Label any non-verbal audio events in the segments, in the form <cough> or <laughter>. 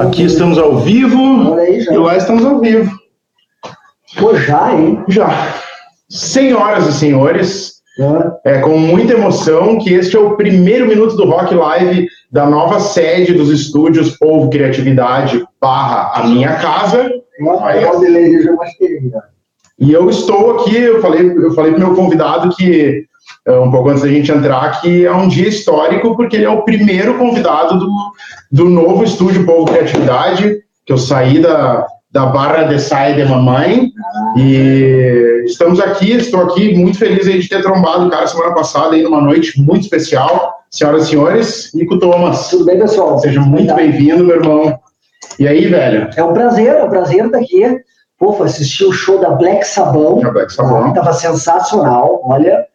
Aqui estamos ao vivo aí, já. e lá estamos ao vivo. Pô, já, hein? Já. Senhoras e senhores, é com muita emoção que este é o primeiro minuto do Rock Live da nova sede dos estúdios Povo Criatividade barra a minha casa. Aí, ó. E eu estou aqui, eu falei, eu falei para o meu convidado que, é, um pouco antes da gente entrar, que é um dia histórico, porque ele é o primeiro convidado do, do novo estúdio Povo Criatividade, que eu saí da, da Barra de Saia de Mamãe, e estamos aqui, estou aqui muito feliz aí de ter trombado o cara semana passada, aí numa noite muito especial. Senhoras e senhores, Nico Thomas. Tudo bem, pessoal? Seja muito bem-vindo, meu irmão. E aí, velho? É um prazer, é um prazer estar aqui. Pô, fui assistir o show da Black Sabão. A Black Sabão. Tava sensacional, olha.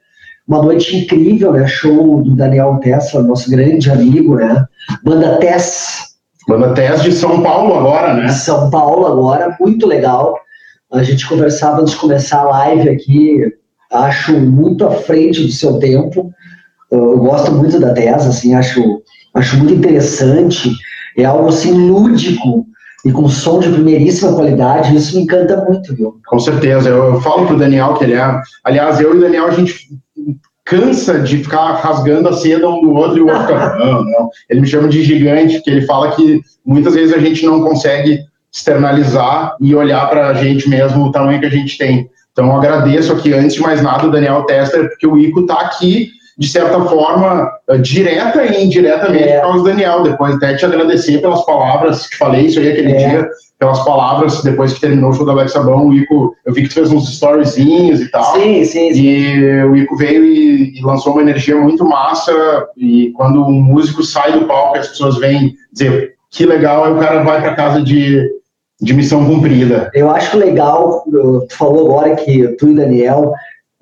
Uma noite incrível, né? Show do Daniel Tesla, nosso grande amigo, né? Banda Tess, Banda Tess de São Paulo agora, né? São Paulo agora, muito legal. A gente conversava antes de começar a live aqui, acho muito à frente do seu tempo. Eu gosto muito da Tess, assim, acho, acho muito interessante. É algo assim lúdico e com som de primeiríssima qualidade. Isso me encanta muito, viu? Com certeza. Eu, eu falo pro Daniel que ele é. Aliás, eu e o Daniel, a gente cansa de ficar rasgando a seda um do outro e o outro fica, <laughs> não, não. Ele me chama de gigante, porque ele fala que muitas vezes a gente não consegue externalizar e olhar para a gente mesmo o tamanho que a gente tem. Então, eu agradeço aqui, antes de mais nada, o Daniel Tester, porque o Ico está aqui, de certa forma, eh, direta e indiretamente É. por causa do Daniel. Depois até te agradecer pelas palavras, te falei isso aí aquele É. dia, pelas palavras, depois que terminou o show da Black Sabão, o Ico, eu vi que tu fez uns storyzinhos e tal. Sim, sim, sim. E o Ico veio e, e lançou uma energia muito massa. E quando um músico sai do palco, as pessoas vêm dizer que legal, aí o cara vai para casa de, de missão cumprida. Eu acho legal, tu falou agora que tu e o Daniel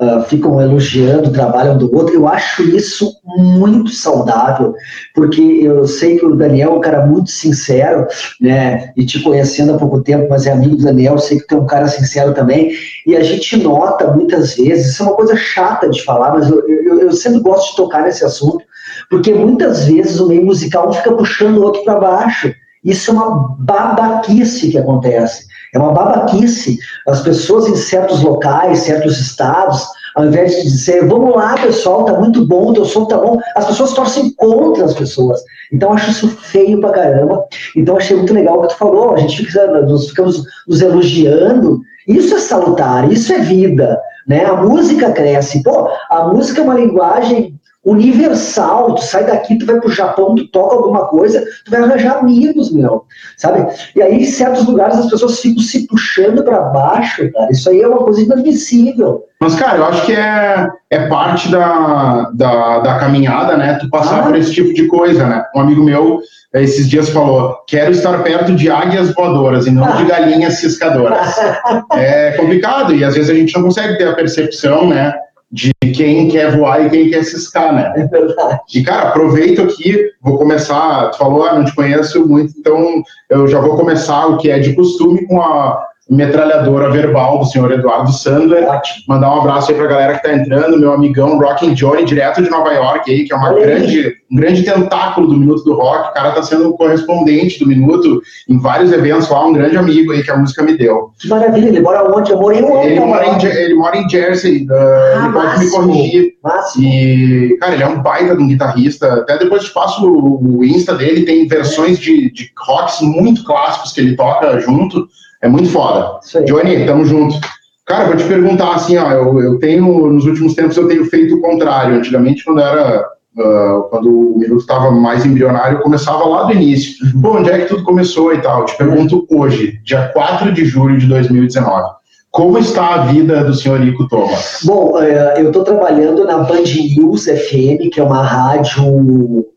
ah, ficam elogiando o trabalho um do outro. Eu acho isso muito saudável, porque eu sei que o Daniel é um cara muito sincero, né? E te conhecendo há pouco tempo, mas é amigo do Daniel, sei que tu é um cara sincero também. E a gente nota muitas vezes, isso é uma coisa chata de falar, mas eu, eu, eu sempre gosto de tocar nesse assunto, porque muitas vezes o meio musical fica puxando o outro para baixo. Isso é uma babaquice que acontece. É uma babaquice. As pessoas em certos locais, certos estados, ao invés de dizer, vamos lá, pessoal, tá muito bom, teu som tá bom, as pessoas torcem contra as pessoas. Então, acho isso feio pra caramba. Então, achei muito legal o que tu falou. A gente fica, nós ficamos nos elogiando. Isso é salutar, isso é vida. Né? A música cresce. Pô, a música é uma linguagem universal. Tu sai daqui, tu vai pro Japão, tu toca alguma coisa, tu vai arranjar amigos, meu. Sabe? E aí, em certos lugares, as pessoas ficam se puxando para baixo, cara. Isso aí é uma coisa inadmissível. Mas, cara, eu acho que é, é parte da, da, da caminhada, né? Tu passar Ah. por esse tipo de coisa, né? Um amigo meu, esses dias, falou: quero estar perto de águias voadoras e não de <laughs> galinhas ciscadoras. é complicado e às vezes a gente não consegue ter a percepção, né? De quem quer voar e quem quer ciscar, né? É verdade. E, cara, aproveito aqui, vou começar. Tu falou, ah, não te conheço muito, então eu já vou começar o que é de costume com a metralhadora verbal do senhor Eduardo Sandler. Ótimo. Mandar um abraço aí pra galera que tá entrando, meu amigão Rockin' Johnny, direto de Nova York aí, que é uma Olha aí. grande, um grande tentáculo do Minuto do Rock. O cara tá sendo correspondente do Minuto em vários eventos lá, um grande amigo aí que a música me deu. Que maravilha. Ele mora onde? Eu morei ontem. Ele mora em, ele mora em Jersey, uh, ele pode me corrigir. Máximo. E, cara, ele é um baita de um guitarrista. Até depois te passo o, o Insta dele, tem versões de, de rocks muito clássicos que ele toca junto. É muito foda. Johnny, tamo junto. Cara, vou te perguntar assim, ó, eu, eu tenho, nos últimos tempos eu tenho feito o contrário. Antigamente, quando era, ah, quando o Minuto estava mais embrionário, eu começava lá do início. Pô, onde é que tudo começou e tal? Eu te pergunto hoje, dia 4 de julho de 2019. Como está a vida do senhor Ico Thomas? Bom, eh, eu estou trabalhando na Band News FM, que é uma rádio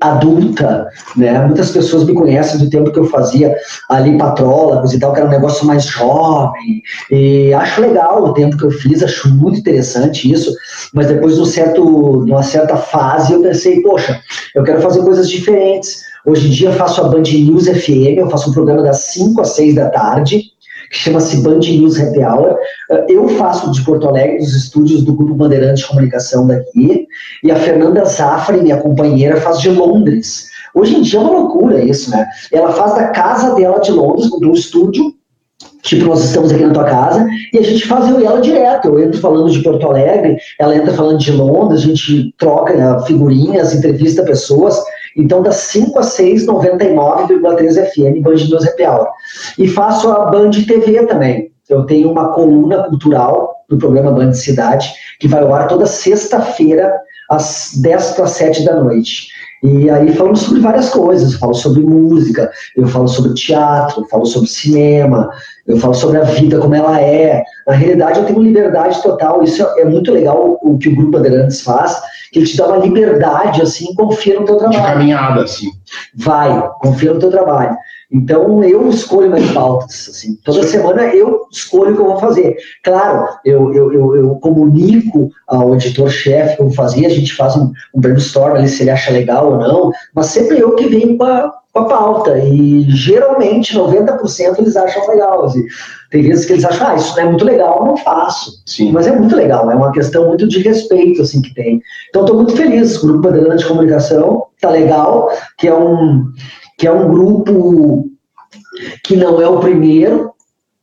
adulta, né? Muitas pessoas me conhecem do tempo que eu fazia ali patrólogos e tal, que era um negócio mais jovem. E acho legal o tempo que eu fiz, acho muito interessante isso. Mas depois de um certo, uma certa fase, eu pensei, poxa, eu quero fazer coisas diferentes. Hoje em dia eu faço a Band News FM, eu faço um programa das 5 às 6 da tarde, que chama-se Band News Happy Hour. Eh, Eu faço de Porto Alegre, dos estúdios do Grupo Bandeirantes de Comunicação daqui, e a Fernanda Zafra, minha companheira, faz de Londres, Hoje em dia é uma loucura isso, né? Ela faz da casa dela de Londres, do estúdio, tipo, nós estamos aqui na tua casa, e a gente faz eu e ela direto. Eu entro falando de Porto Alegre, ela entra falando de Londres, a gente troca né, figurinhas, entrevista pessoas. Então, das 5 a 6, 99,3 FM, Band News Happy Hour. E faço a Band TV também. Eu tenho uma coluna cultural do programa Band Cidade, que vai ao ar toda sexta-feira, às 10 para 7 da noite. E aí falamos sobre várias coisas, eu falo sobre música, eu falo sobre teatro, eu falo sobre cinema, eu falo sobre a vida como ela é. Na realidade, eu tenho liberdade total, isso é muito legal o que o Grupo Bandeirantes faz, que ele te dá uma liberdade, assim, confia no teu trabalho. De caminhada, assim. Vai, confia no teu trabalho. Então, eu escolho minhas pautas. Assim. Toda Sim. semana eu escolho o que eu vou fazer. Claro, eu, eu, eu, eu comunico ao editor-chefe como fazer, a gente faz um, um brainstorm ali se ele acha legal ou não, mas sempre eu que venho com a, com a pauta. E geralmente, 90% eles acham legal. Assim. Tem vezes que eles acham, ah, isso não é muito legal, eu não faço. Sim. Mas é muito legal, é uma questão muito de respeito assim que tem. Então, estou muito feliz. O Grupo Bandeirante de Comunicação tá legal, que é um que é um grupo que não é o primeiro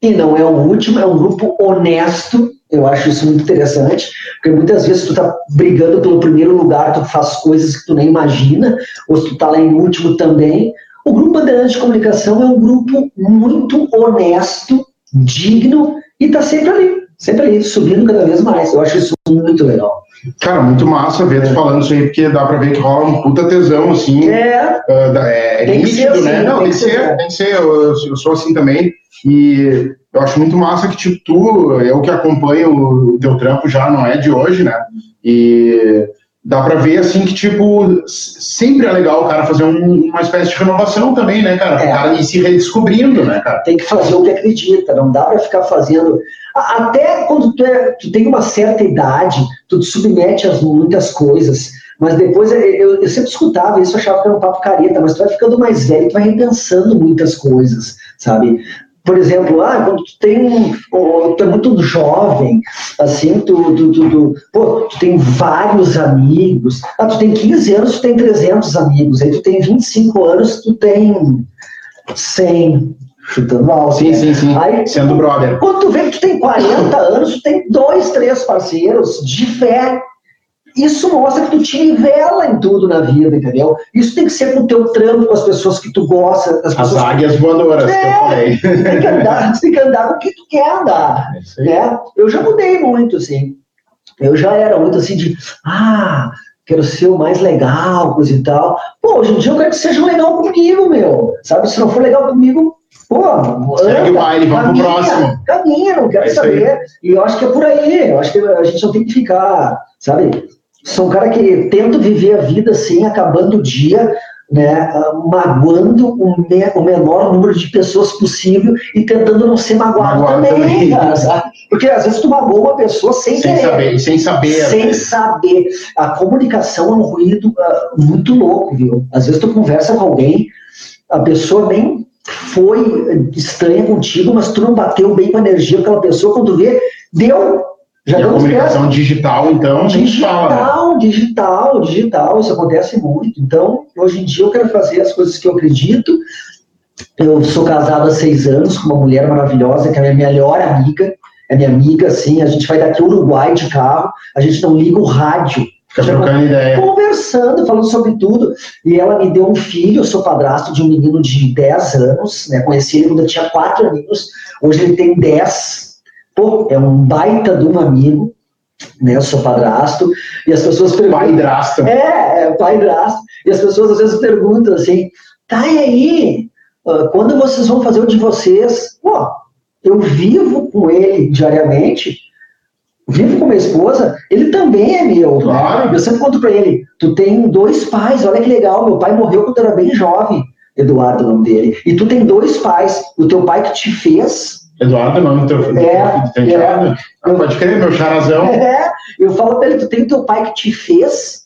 e não é o último, é um grupo honesto. Eu acho isso muito interessante, porque muitas vezes tu tá brigando pelo primeiro lugar, tu faz coisas que tu nem imagina, ou se tu tá lá em último também. O Grupo Bandeirante de Comunicação é um grupo muito honesto, digno e tá sempre ali, sempre ali, subindo cada vez mais. Eu acho isso muito legal. Cara, muito massa ver tu falando isso aí, porque dá pra ver que rola um puta tesão, assim. É. Uh, é tem nítido, assim, né? Não, tem, que ser, tem que ser. Eu, eu, sou assim também. E eu acho muito massa que, tipo, tu, eu que acompanho o teu trampo já não é de hoje, né? E dá pra ver, assim, que, tipo, sempre é legal o cara fazer um, uma espécie de renovação também, né, cara? É. O cara ir se redescobrindo, né, cara? Tem que fazer o que acredita, não dá pra ficar fazendo até quando tu, é, tu tem uma certa idade, tu te submete a muitas coisas, mas depois eu, eu sempre escutava isso, achava que era um papo careta, mas tu vai ficando mais velho, tu vai repensando muitas coisas, sabe? Por exemplo, ah, quando tu tem tu é muito jovem, assim, tu, tu, tu, tu, pô, tu tem vários amigos, ah, tu tem 15 anos, tu tem 300 amigos, aí tu tem 25 anos, tu tem 100, chutando alto. Sim, né? sim, sim. Aí, Sendo brother. Quando tu vê que tu tem 40 anos, tu tem dois, três parceiros de fé. Isso mostra que tu te nivela em tudo na vida, entendeu? Isso tem que ser com o teu trampo, com as pessoas que tu gosta. As, as águias voadoras é, que eu é, falei. Tu tem que andar, tu tem que andar com o que tu quer andar. É né? Eu já mudei muito, assim. Eu já era muito assim de, ah, quero ser o mais legal, coisa e tal. Pô, hoje em dia eu quero que seja legal comigo, meu. Sabe, se não for legal comigo, Pô, Segue o baile, vamos pro próximo. Caminha, não quero é saber. E eu acho que é por aí. Eu acho que a gente não tem que ficar, sabe? Sou um cara que tento viver a vida assim, acabando o dia, né, magoando o, me, o, menor número de pessoas possível e tentando não ser magoado, magoado também, também. <laughs> Cara? Porque às vezes tu magoa uma pessoa sem, sem saber. Sem saber. Sem saber. A comunicação é um ruído uh, muito louco, viu? Às vezes tu conversa com alguém, a pessoa nem foi estranha contigo, mas tu não bateu bem com a energia daquela pessoa, quando vê, deu. Já e a comunicação digital, então, digital, fala, né? digital, digital, isso acontece muito. Então, hoje em dia eu quero fazer as coisas que eu acredito. Eu sou casado há seis anos com uma mulher maravilhosa, que é a minha melhor amiga, é minha amiga, assim, a gente vai daqui ao Uruguai de carro, a gente não liga o rádio, Fica trocando ideia. Conversando, falando sobre tudo. E ela me deu um filho, eu sou padrasto de um menino de 10 anos, né? Conheci ele quando eu tinha 4 aninhos, hoje ele tem 10. Pô, é um baita de um amigo, né? Eu sou padrasto, e as pessoas perguntam. Pai drasto. É, é pai drasto. E as pessoas às vezes perguntam assim: tá e aí? Quando vocês vão fazer o de vocês? Pô, eu vivo com ele diariamente vivo com minha esposa, ele também é meu. Né? Claro. Né? Eu sempre conto para ele: tu tem dois pais, olha que legal, meu pai morreu quando eu era bem jovem, Eduardo, o nome dele. E tu tem dois pais, o teu pai que te fez. Eduardo, não, teu filho. É, tem é, ah, pode crer, meu charazão. É, eu falo para ele: tu tem teu pai que te fez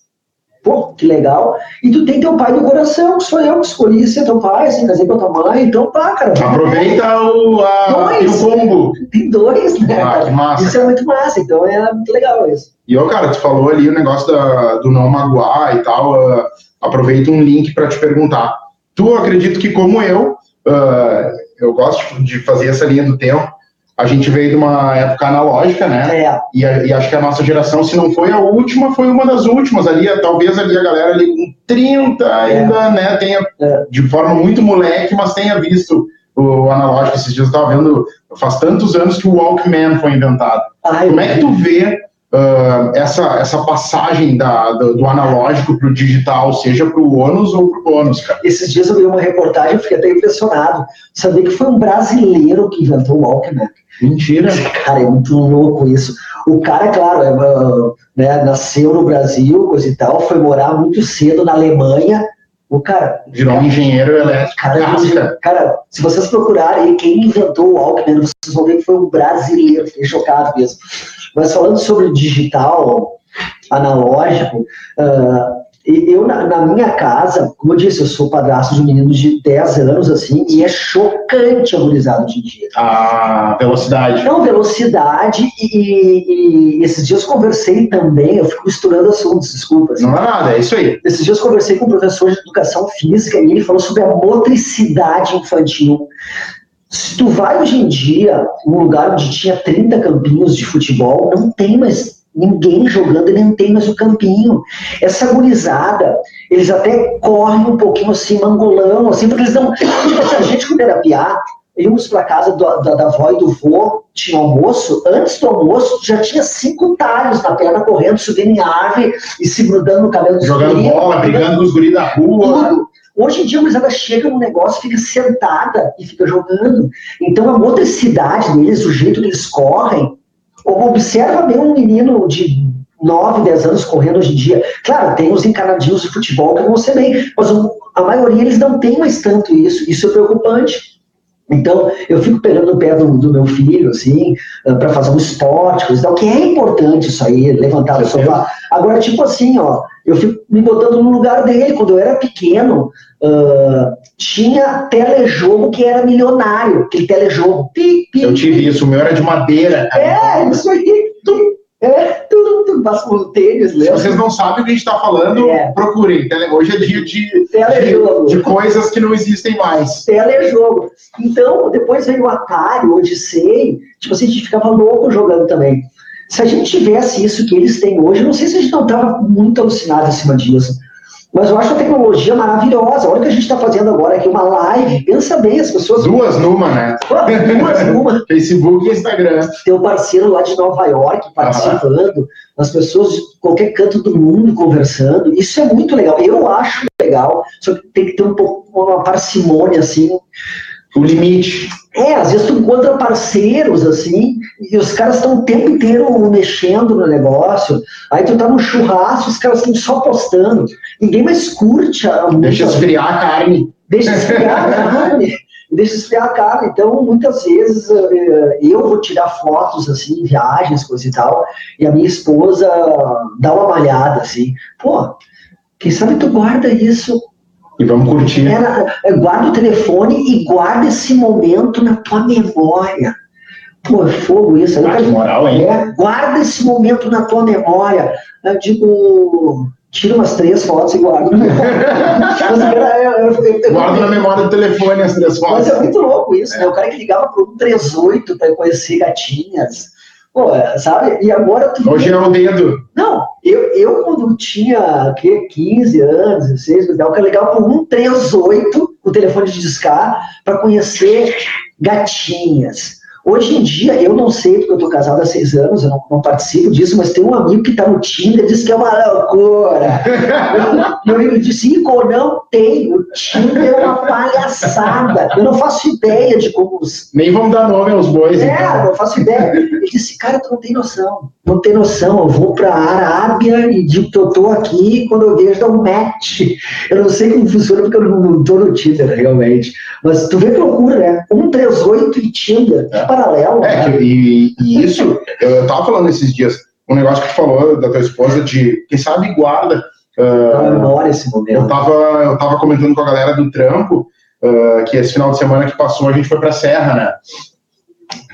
Pô, que legal. E tu tem teu pai do coração, que sou eu que escolhi ser teu pai, assim, casei com a tua mãe, então pá, cara. Aproveita o, a, dois, o combo. Tem dois, né? Ah, que massa. Isso é muito massa, então é muito legal isso. E, ó, cara, tu falou ali o negócio da, do não magoar e tal. Uh, aproveito um link para te perguntar. Tu acredito que, como eu, uh, eu gosto de fazer essa linha do tempo. A gente veio de uma época analógica, né? É. E, e, acho que a nossa geração, se não foi a última, foi uma das últimas ali. Talvez ali a galera ali com 30 ainda, é. né? Tenha, é. de forma muito moleque, mas tenha visto o analógico. Esses dias eu estava vendo, faz tantos anos que o Walkman foi inventado. Ai, Como é que tu vê uh, essa, essa passagem da, do, do analógico para o digital, seja para o ônus ou para o ônus, cara? Esses dias eu vi uma reportagem, eu fiquei até impressionado. Sabia que foi um brasileiro que inventou o Walkman. Mentira. Cara, é muito louco isso. O cara, claro, é, né, nasceu no Brasil, coisa e tal, foi morar muito cedo na Alemanha. O cara. Virou um engenheiro elétrico. Cara, cara, se vocês procurarem quem inventou o Walkman, vocês vão ver que foi um brasileiro. Fiquei chocado mesmo. Mas falando sobre digital, analógico, uh, eu, na, na, minha casa, como eu disse, eu sou padrasto de um menino de 10 anos, assim, e é chocante a gurizada hoje em dia. A velocidade. Não, velocidade, e, e, esses dias conversei também, eu fico misturando assuntos, desculpa. Assim. Não é nada, é isso aí. Esses dias conversei com um professor de educação física e ele falou sobre a motricidade infantil. Se tu vai hoje em dia, num lugar onde tinha 30 campinhos de futebol, não tem mais ninguém jogando, nem tem mais o campinho. Essa gurizada, eles até correm um pouquinho assim, mangolão, assim, porque eles não. a gente quando era piá, íamos para casa do, da, da avó e do vô, tinha almoço, antes do almoço já tinha cinco talhos na perna correndo, subindo em árvore e se grudando no cabelo dos Jogando bola, brigando com os guris da rua. Tudo. Hoje em dia, a gurizada chega no negócio, fica sentada e fica jogando. Então, a motricidade deles, o jeito que eles correm, observa bem um menino de 9, 10 anos correndo hoje em dia. Claro, tem os encanadinhos de futebol que vão ser bem, mas a maioria eles não tem mais tanto isso. Isso é preocupante. Então, eu fico pegando o pé do, do meu filho, assim, ah, para fazer um esporte, coisa tal, que é importante isso aí, levantar o sofá. Agora, tipo assim, ó, eu fico me botando no lugar dele. Quando eu era pequeno, uh, tinha telejogo que era milionário, aquele telejogo. Pi, pi, eu tive isso, o meu era de madeira. É, isso aí. É, por tênis, lembra? Se vocês não sabem o que a gente está falando, é. procurem. Hoje é dia de, de, de, coisas que não existem mais. Telejogo. Então, depois veio o Atari, o Odyssey, tipo assim, a gente ficava louco jogando também. Se a gente tivesse isso que eles têm hoje, não sei se a gente não estava muito alucinado acima disso. Mas eu acho a tecnologia maravilhosa. Olha o que a gente está fazendo agora aqui, uma live. Pensa bem, as pessoas. Duas numa, né? Duas numa. <laughs> Facebook e Instagram. Tem um parceiro lá de Nova York participando, ah. as pessoas de qualquer canto do mundo conversando. Isso é muito legal. Eu acho legal, só que tem que ter um pouco uma parcimônia assim o limite. É, às vezes tu encontra parceiros assim, e os caras estão o tempo inteiro mexendo no negócio. Aí tu tá no churrasco, os caras estão só postando. Ninguém mais curte a. Deixa esfriar a carne. Deixa esfriar a carne. <laughs> Deixa esfriar a carne. Então, muitas vezes eh, eu vou tirar fotos assim, viagens, coisa e tal, e a minha esposa dá uma malhada assim. Pô, quem sabe tu guarda isso e vamos curtir. Era, é, guarda o telefone e guarda esse momento na tua memória. Pô, é fogo isso. Ah, moral, hein? É, guarda esse momento na tua memória. Eu digo, tira umas três fotos e guarda. <laughs> guarda na memória do telefone as três fotos. Mas é muito louco isso, né? O cara que ligava para um 38 para conhecer gatinhas. Pô, sabe? E agora tu. Hoje é o dedo. Não, eu, eu quando tinha que, 15 anos, 16, eu ligava para um 138, o telefone de discar, para conhecer gatinhas. Hoje em dia, eu não sei, porque eu estou casado há seis anos, eu não, não, participo disso, mas tem um amigo que está no Tinder e diz que é uma loucura. <laughs> Meu amigo disse, Igor, não tem, o Tinder é uma palhaçada. Eu não faço ideia de como... Os... Nem vamos dar nome aos bois. É, então. não faço ideia. Ele disse, cara, tu não tem noção. Não tem noção, eu vou para a Arábia e digo que eu estou aqui, quando eu vejo, dá um match. Eu não sei como funciona, porque eu não estou no Tinder, realmente. Mas tu vê que loucura, né? 138 e Tinder. É paralelo. É, né? e, e, isso, eu tava falando esses dias, um negócio que tu falou da tua esposa de, quem sabe, guarda. Uh, memória esse momento. Eu tava, eu tava comentando com a galera do trampo, uh, que esse final de semana que passou a gente foi pra Serra, né?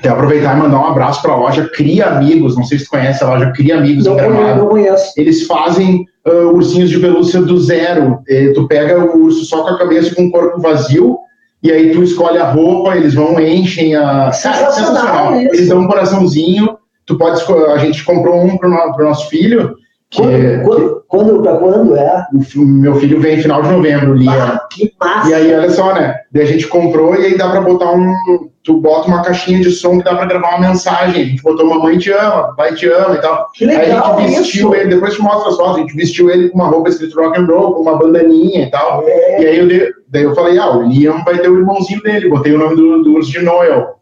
Quero aproveitar e mandar um abraço para a loja Cria Amigos. Não sei se tu conhece a loja Cria Amigos. Não, conheço, não conheço. Eles fazem uh, ursinhos de pelúcia do zero. E tu pega o urso só com a cabeça com o corpo vazio, e aí tu escolhe a roupa, eles vão, enchem a. Sensacional, sensacional. Eles dão um coraçãozinho. Tu pode A gente comprou um para o nosso filho. Quando, quando, quando, pra quando é? O meu filho vem final de novembro, Lia. Ah, que massa! E aí, olha só, né? Daí a gente comprou e aí dá pra botar um. Tu bota uma caixinha de som que dá pra gravar uma mensagem. A gente botou Mamãe te ama, Pai te ama e tal. Que legal, aí a gente vestiu isso. ele, depois te mostra as fotos, a gente vestiu ele com uma roupa escrito rock and roll, com uma bandaninha e tal. É. E aí eu, dei, daí eu falei, ah, o Liam vai ter o irmãozinho dele, botei o nome do, do urso de Noel.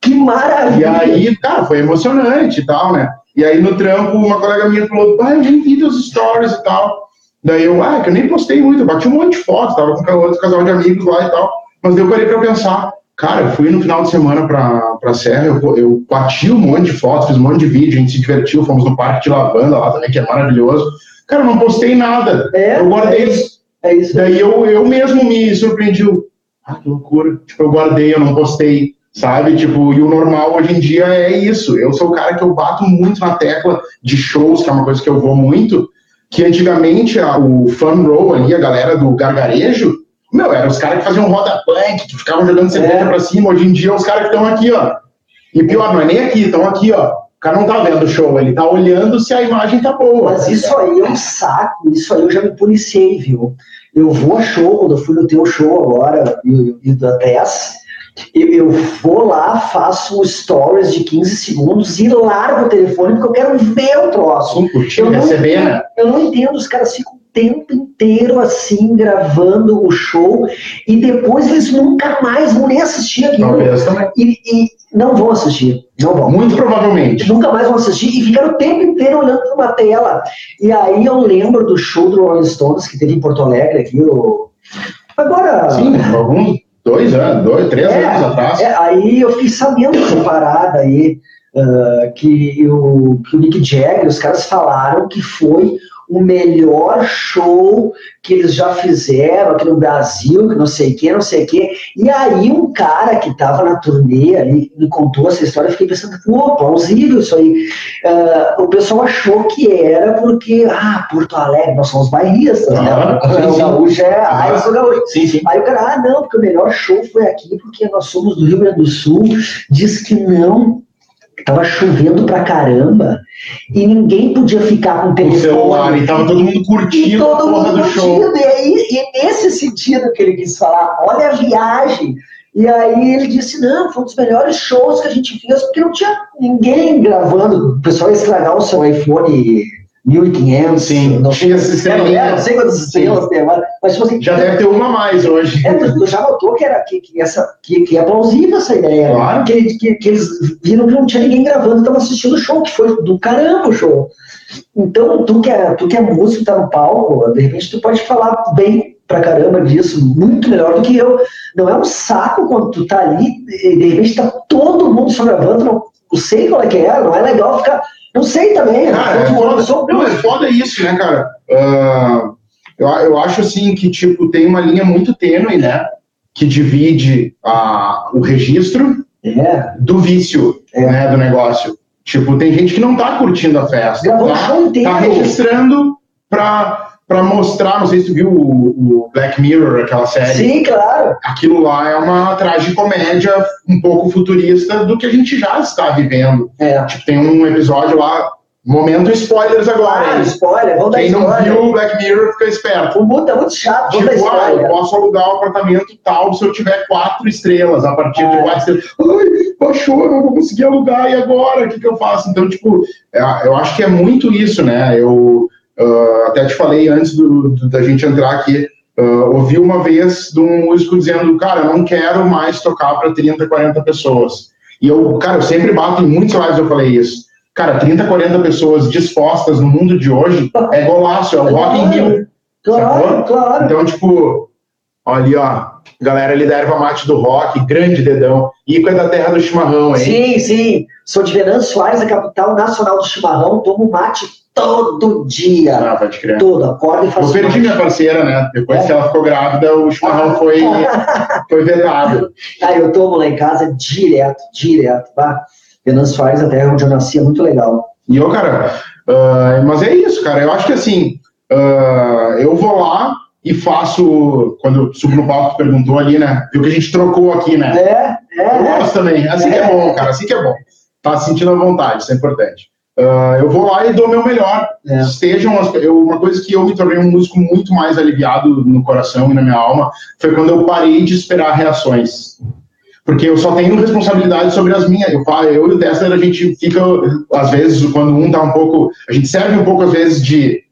Que maravilha! E aí, cara, foi emocionante e tal, né? E aí no trampo, uma colega minha falou, ah, eu nem vi teus stories e tal. Daí eu, ah, que eu nem postei muito, eu bati um monte de fotos, tava com outro casal de amigos lá e tal. Mas daí eu parei pra pensar, cara, eu fui no final de semana pra, pra Serra, eu, eu bati um monte de fotos, fiz um monte de vídeo, a gente se divertiu, fomos no Parque de Lavanda lá também, que é maravilhoso. Cara, eu não postei nada. É, eu guardei. é isso. É isso. Daí eu, eu mesmo me surpreendi. Ah, que loucura. Tipo, eu guardei, eu não postei sabe? Tipo, e o normal hoje em dia é isso. Eu sou o cara que eu bato muito na tecla de shows, que é uma coisa que eu vou muito, que antigamente a, o fun roll ali, a galera do gargarejo, meu, eram os caras que faziam roda punk, que ficavam jogando cerveja É. pra cima. Hoje em dia, os caras que estão aqui, ó. E pior, não é nem aqui, estão aqui, ó. O cara não tá vendo o show, ele tá olhando se a imagem tá boa. Mas isso aí é um saco, isso aí eu já me policiei, viu? Eu vou a show, quando eu fui no teu show agora, e, e da Tess, eu, eu vou lá, faço stories de 15 segundos e largo o telefone porque eu quero ver o troço. Sim, curtir, Eu não, receber, entendo, né? eu não entendo, os caras ficam o tempo inteiro assim, gravando o show, e depois eles nunca mais vão nem assistir aquilo. Talvez também. E, e não vão assistir, não vão Muito provavelmente. nunca mais vão assistir e ficaram o tempo inteiro olhando para uma tela. E aí eu lembro do show do Rolling Stones que teve em Porto Alegre aqui. O... Agora. Sim, alguns dois anos, dois, três É, anos atrás. é, aí eu fiquei sabendo dessa parada aí, ah, que, o, que o Mick Jagger, os caras falaram que foi o melhor show que eles já fizeram aqui no Brasil, que não sei o que, não sei o que. E aí um cara que estava na turnê ali me contou essa história, eu fiquei pensando, pô, plausível isso aí. Ah, o pessoal achou que era porque, ah, Porto Alegre, nós somos bairristas, né? sim, O gaúcho é, ah, eu sou gaúcho. Sim, sim. Aí o cara, ah, não, porque o melhor show foi aqui, porque nós somos do Rio Grande do Sul. Diz que não, tava chovendo pra caramba e ninguém podia ficar com o O telefone. celular, e tava todo mundo E curtindo a todo mundo do show. curtindo. E, aí, e nesse sentido que ele quis falar, olha a viagem. E aí ele disse, não, foi um dos melhores shows que a gente fez, porque não tinha ninguém gravando. O pessoal ia estragar o seu iPhone 1500. Sim, não sei, tinha estrelinha. não sei quantas estrelas tem agora. Mas tipo assim, Já deve ter uma a mais hoje. é, tu tu já notou que, era, que, que, essa, que, que é plausível essa ideia. né? Claro. Que, que, que eles viram que não tinha ninguém gravando, estavam assistindo o show, que foi do caramba o show. Então, tu que é, tu que é músico, tá no palco, de repente tu pode falar bem pra caramba disso, muito melhor do que eu. Não é um saco quando tu tá ali, e de repente tá todo mundo só gravando, não, não sei qual é que é, não é legal ficar. Não sei também. Cara, é foda, sou não, é foda isso, né, cara? Ah, eu, eu acho assim que tipo tem uma linha muito tênue, né? Que divide a, o registro É, do vício, É. né, do negócio. Tipo, tem gente que não tá curtindo a festa, gravou tá, tá registrando pra, pra mostrar, não sei se tu viu o, o Black Mirror, aquela série. Sim, claro. Aquilo lá é uma tragicomédia um pouco futurista do que a gente já está vivendo. É. Tipo, tem um episódio lá, momento spoilers agora. Hein? spoiler, vamos dar Quem não spoiler. viu o Black Mirror fica esperto. O mundo é muito chato, vamos Tipo, ah, eu posso alugar um apartamento tal se eu tiver quatro estrelas. A partir de É. quatro estrelas. Ai, baixou, eu não vou conseguir alugar, e agora? O que, que eu faço? Então, tipo, é, eu acho que é muito isso, né? Eu ah, até te falei antes do- do- da gente entrar aqui. ah, ouvi uma vez de um músico dizendo, cara, eu não quero mais tocar para 30, 40 pessoas. E eu, cara, eu sempre bato em muitos lives, eu falei isso. Cara, 30, 40 pessoas dispostas no mundo de hoje é golaço, é o Rock in Rio. Claro, claro. Então, tipo, olha ali, ó. galera ali da erva mate do rock, grande dedão. Ico é da terra do chimarrão, hein? Sim, sim. Sou de Venâncio Soares, a capital nacional do chimarrão. Tomo mate todo dia. Ah, pode crer. Todo, acorda e faço Eu perdi minha parceira, né? Depois É. que ela ficou grávida, o chimarrão foi, <laughs> foi vedado. Ah, eu tomo lá em casa direto, direto. Tá? Venâncio Soares, a terra onde eu nasci, é muito legal. E eu, cara, ah, mas é isso, cara. Eu acho que assim, ah, eu vou lá e faço. Quando eu subo no palco, tu perguntou ali, né? Viu que a gente trocou aqui, né? É, é. Eu gosto também. Assim que é bom, cara. Assim que é bom. Tá se sentindo à vontade, isso é importante. Ah, eu vou lá e dou o meu melhor. É. Sejam as- eu, uma coisa que eu me tornei um músico muito mais aliviado no coração e na minha alma foi quando eu parei de esperar reações. Porque eu só tenho responsabilidade sobre as minhas. Eu, eu e o Tesla, a gente fica, às vezes, quando um tá um pouco. A gente serve um pouco, às vezes, de.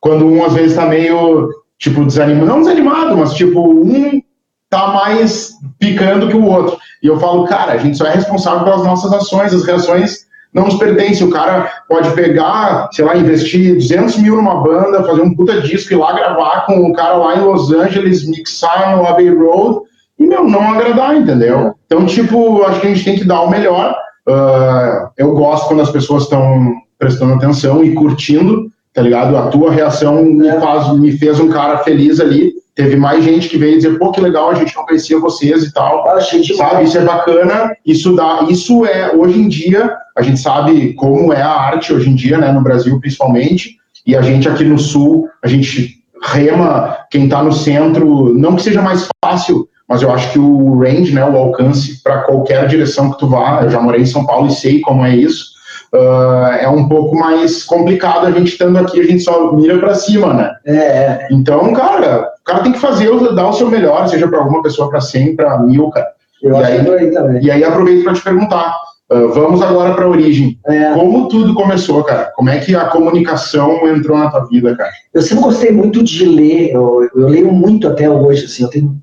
Quando um, às vezes, tá meio, tipo, desanimado. Não desanimado, mas, tipo, um tá mais picando que o outro. E eu falo, cara, a gente só é responsável pelas nossas ações, as reações não nos pertencem. O cara pode pegar, sei lá, investir 200 mil numa banda, fazer um puta disco e ir lá gravar com o cara lá em Los Angeles, mixar no Abbey Road e, meu, não agradar, entendeu? Então, tipo, acho que a gente tem que dar o melhor. Ah, eu gosto quando as pessoas estão prestando atenção e curtindo, tá ligado? A tua reação me, É. faz, me fez um cara feliz ali. Teve mais gente que veio dizer, pô, que legal, a gente não conhecia vocês e tal. Achei demais. Sabe, isso é bacana, isso dá, isso é, hoje em dia, a gente sabe como é a arte hoje em dia, né, no Brasil principalmente, e a gente aqui no Sul, a gente rema, quem tá no centro, não que seja mais fácil, mas eu acho que o range, né, o alcance para qualquer direção que tu vá, eu já morei em São Paulo e sei como é isso, ah, é um pouco mais complicado a gente estando aqui, a gente só mira para cima, né? É, é. Então, cara, o cara tem que fazer, dar o seu melhor, seja para alguma pessoa, para 100, para mil, cara. Eu E aí? por aí também. E aí aproveito para te perguntar, ah, vamos agora para a origem. É. Como tudo começou, cara? Como é que a comunicação entrou na tua vida, cara? Eu sempre gostei muito de ler, eu, eu leio muito até hoje, assim, eu tenho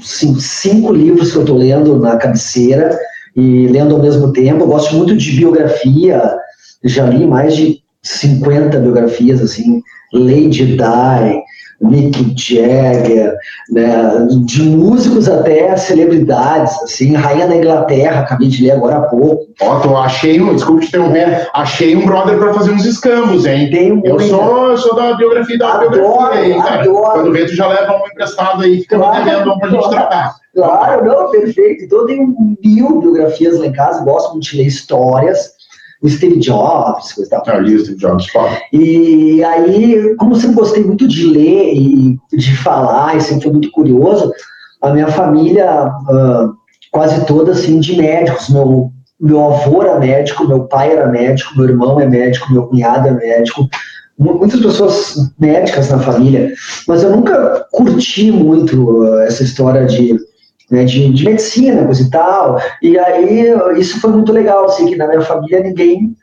cinco, cinco livros que eu estou lendo na cabeceira e lendo ao mesmo tempo. Eu gosto muito de biografia, já li mais de 50 biografias, assim, Lady Di, Mick Jagger, né, de músicos até celebridades, assim, Rainha da Inglaterra, acabei de ler agora há pouco. Ó, tô, achei um, desculpe te interromper, achei um brother para fazer uns escambos, hein? Tem Eu muita- sou, eu sou da biografia da Adoro, biografia aí, cara. adoro. Quando vê, tu já leva um emprestado aí, fica Claro, devendo um pra gente trocar. Claro, não, perfeito. Então eu tenho mil biografias lá em casa, gosto muito de ler histórias, o Steve Jobs, coisa tal. Ah, lista de jogos, foda. E aí, como eu sempre gostei muito de ler e de falar, e sempre fui muito curioso, a minha família, ah, quase toda, assim, de médicos. Meu, meu avô era médico, meu pai era médico, meu irmão é médico, meu cunhado é médico. Mu- Muitas pessoas médicas na família, mas eu nunca curti muito ah, essa história de, né, de, de medicina, coisa e tal. E aí, isso foi muito legal, assim, que na minha família ninguém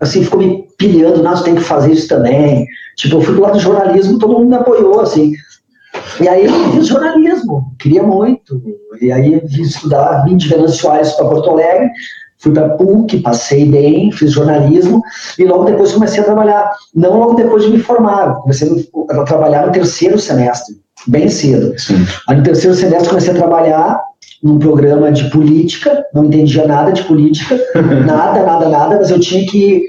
assim, ficou me pilhando, nossa, tem que fazer isso também. Tipo, eu fui do lado do jornalismo, todo mundo me apoiou, assim. E aí eu fiz jornalismo, queria muito. E aí vim estudar, vim de Venâncio Soares para Porto Alegre, fui para PUC, passei bem, fiz jornalismo, e logo depois comecei a trabalhar. Não logo depois de me formar, comecei a trabalhar no terceiro semestre, bem cedo. Sim. Aí no terceiro semestre comecei a trabalhar num programa de política, não entendia nada de política, <laughs> nada, nada, nada, mas eu tinha que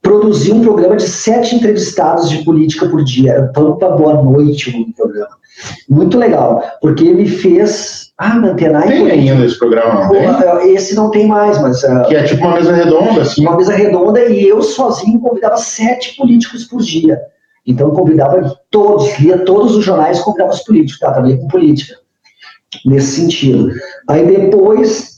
produzir um programa de sete entrevistados de política por dia. Era Pampa Boa Noite o programa. Muito legal, porque me fez ah, em Tem política. ainda esse programa, não tem? Pô, Esse não tem mais, mas ah, Que é tipo uma mesa redonda, assim. uma mesa redonda e eu sozinho convidava sete políticos por dia. Então eu convidava todos, lia todos os jornais, convidava os políticos, tá? Trabalhei com política, nesse sentido. Aí depois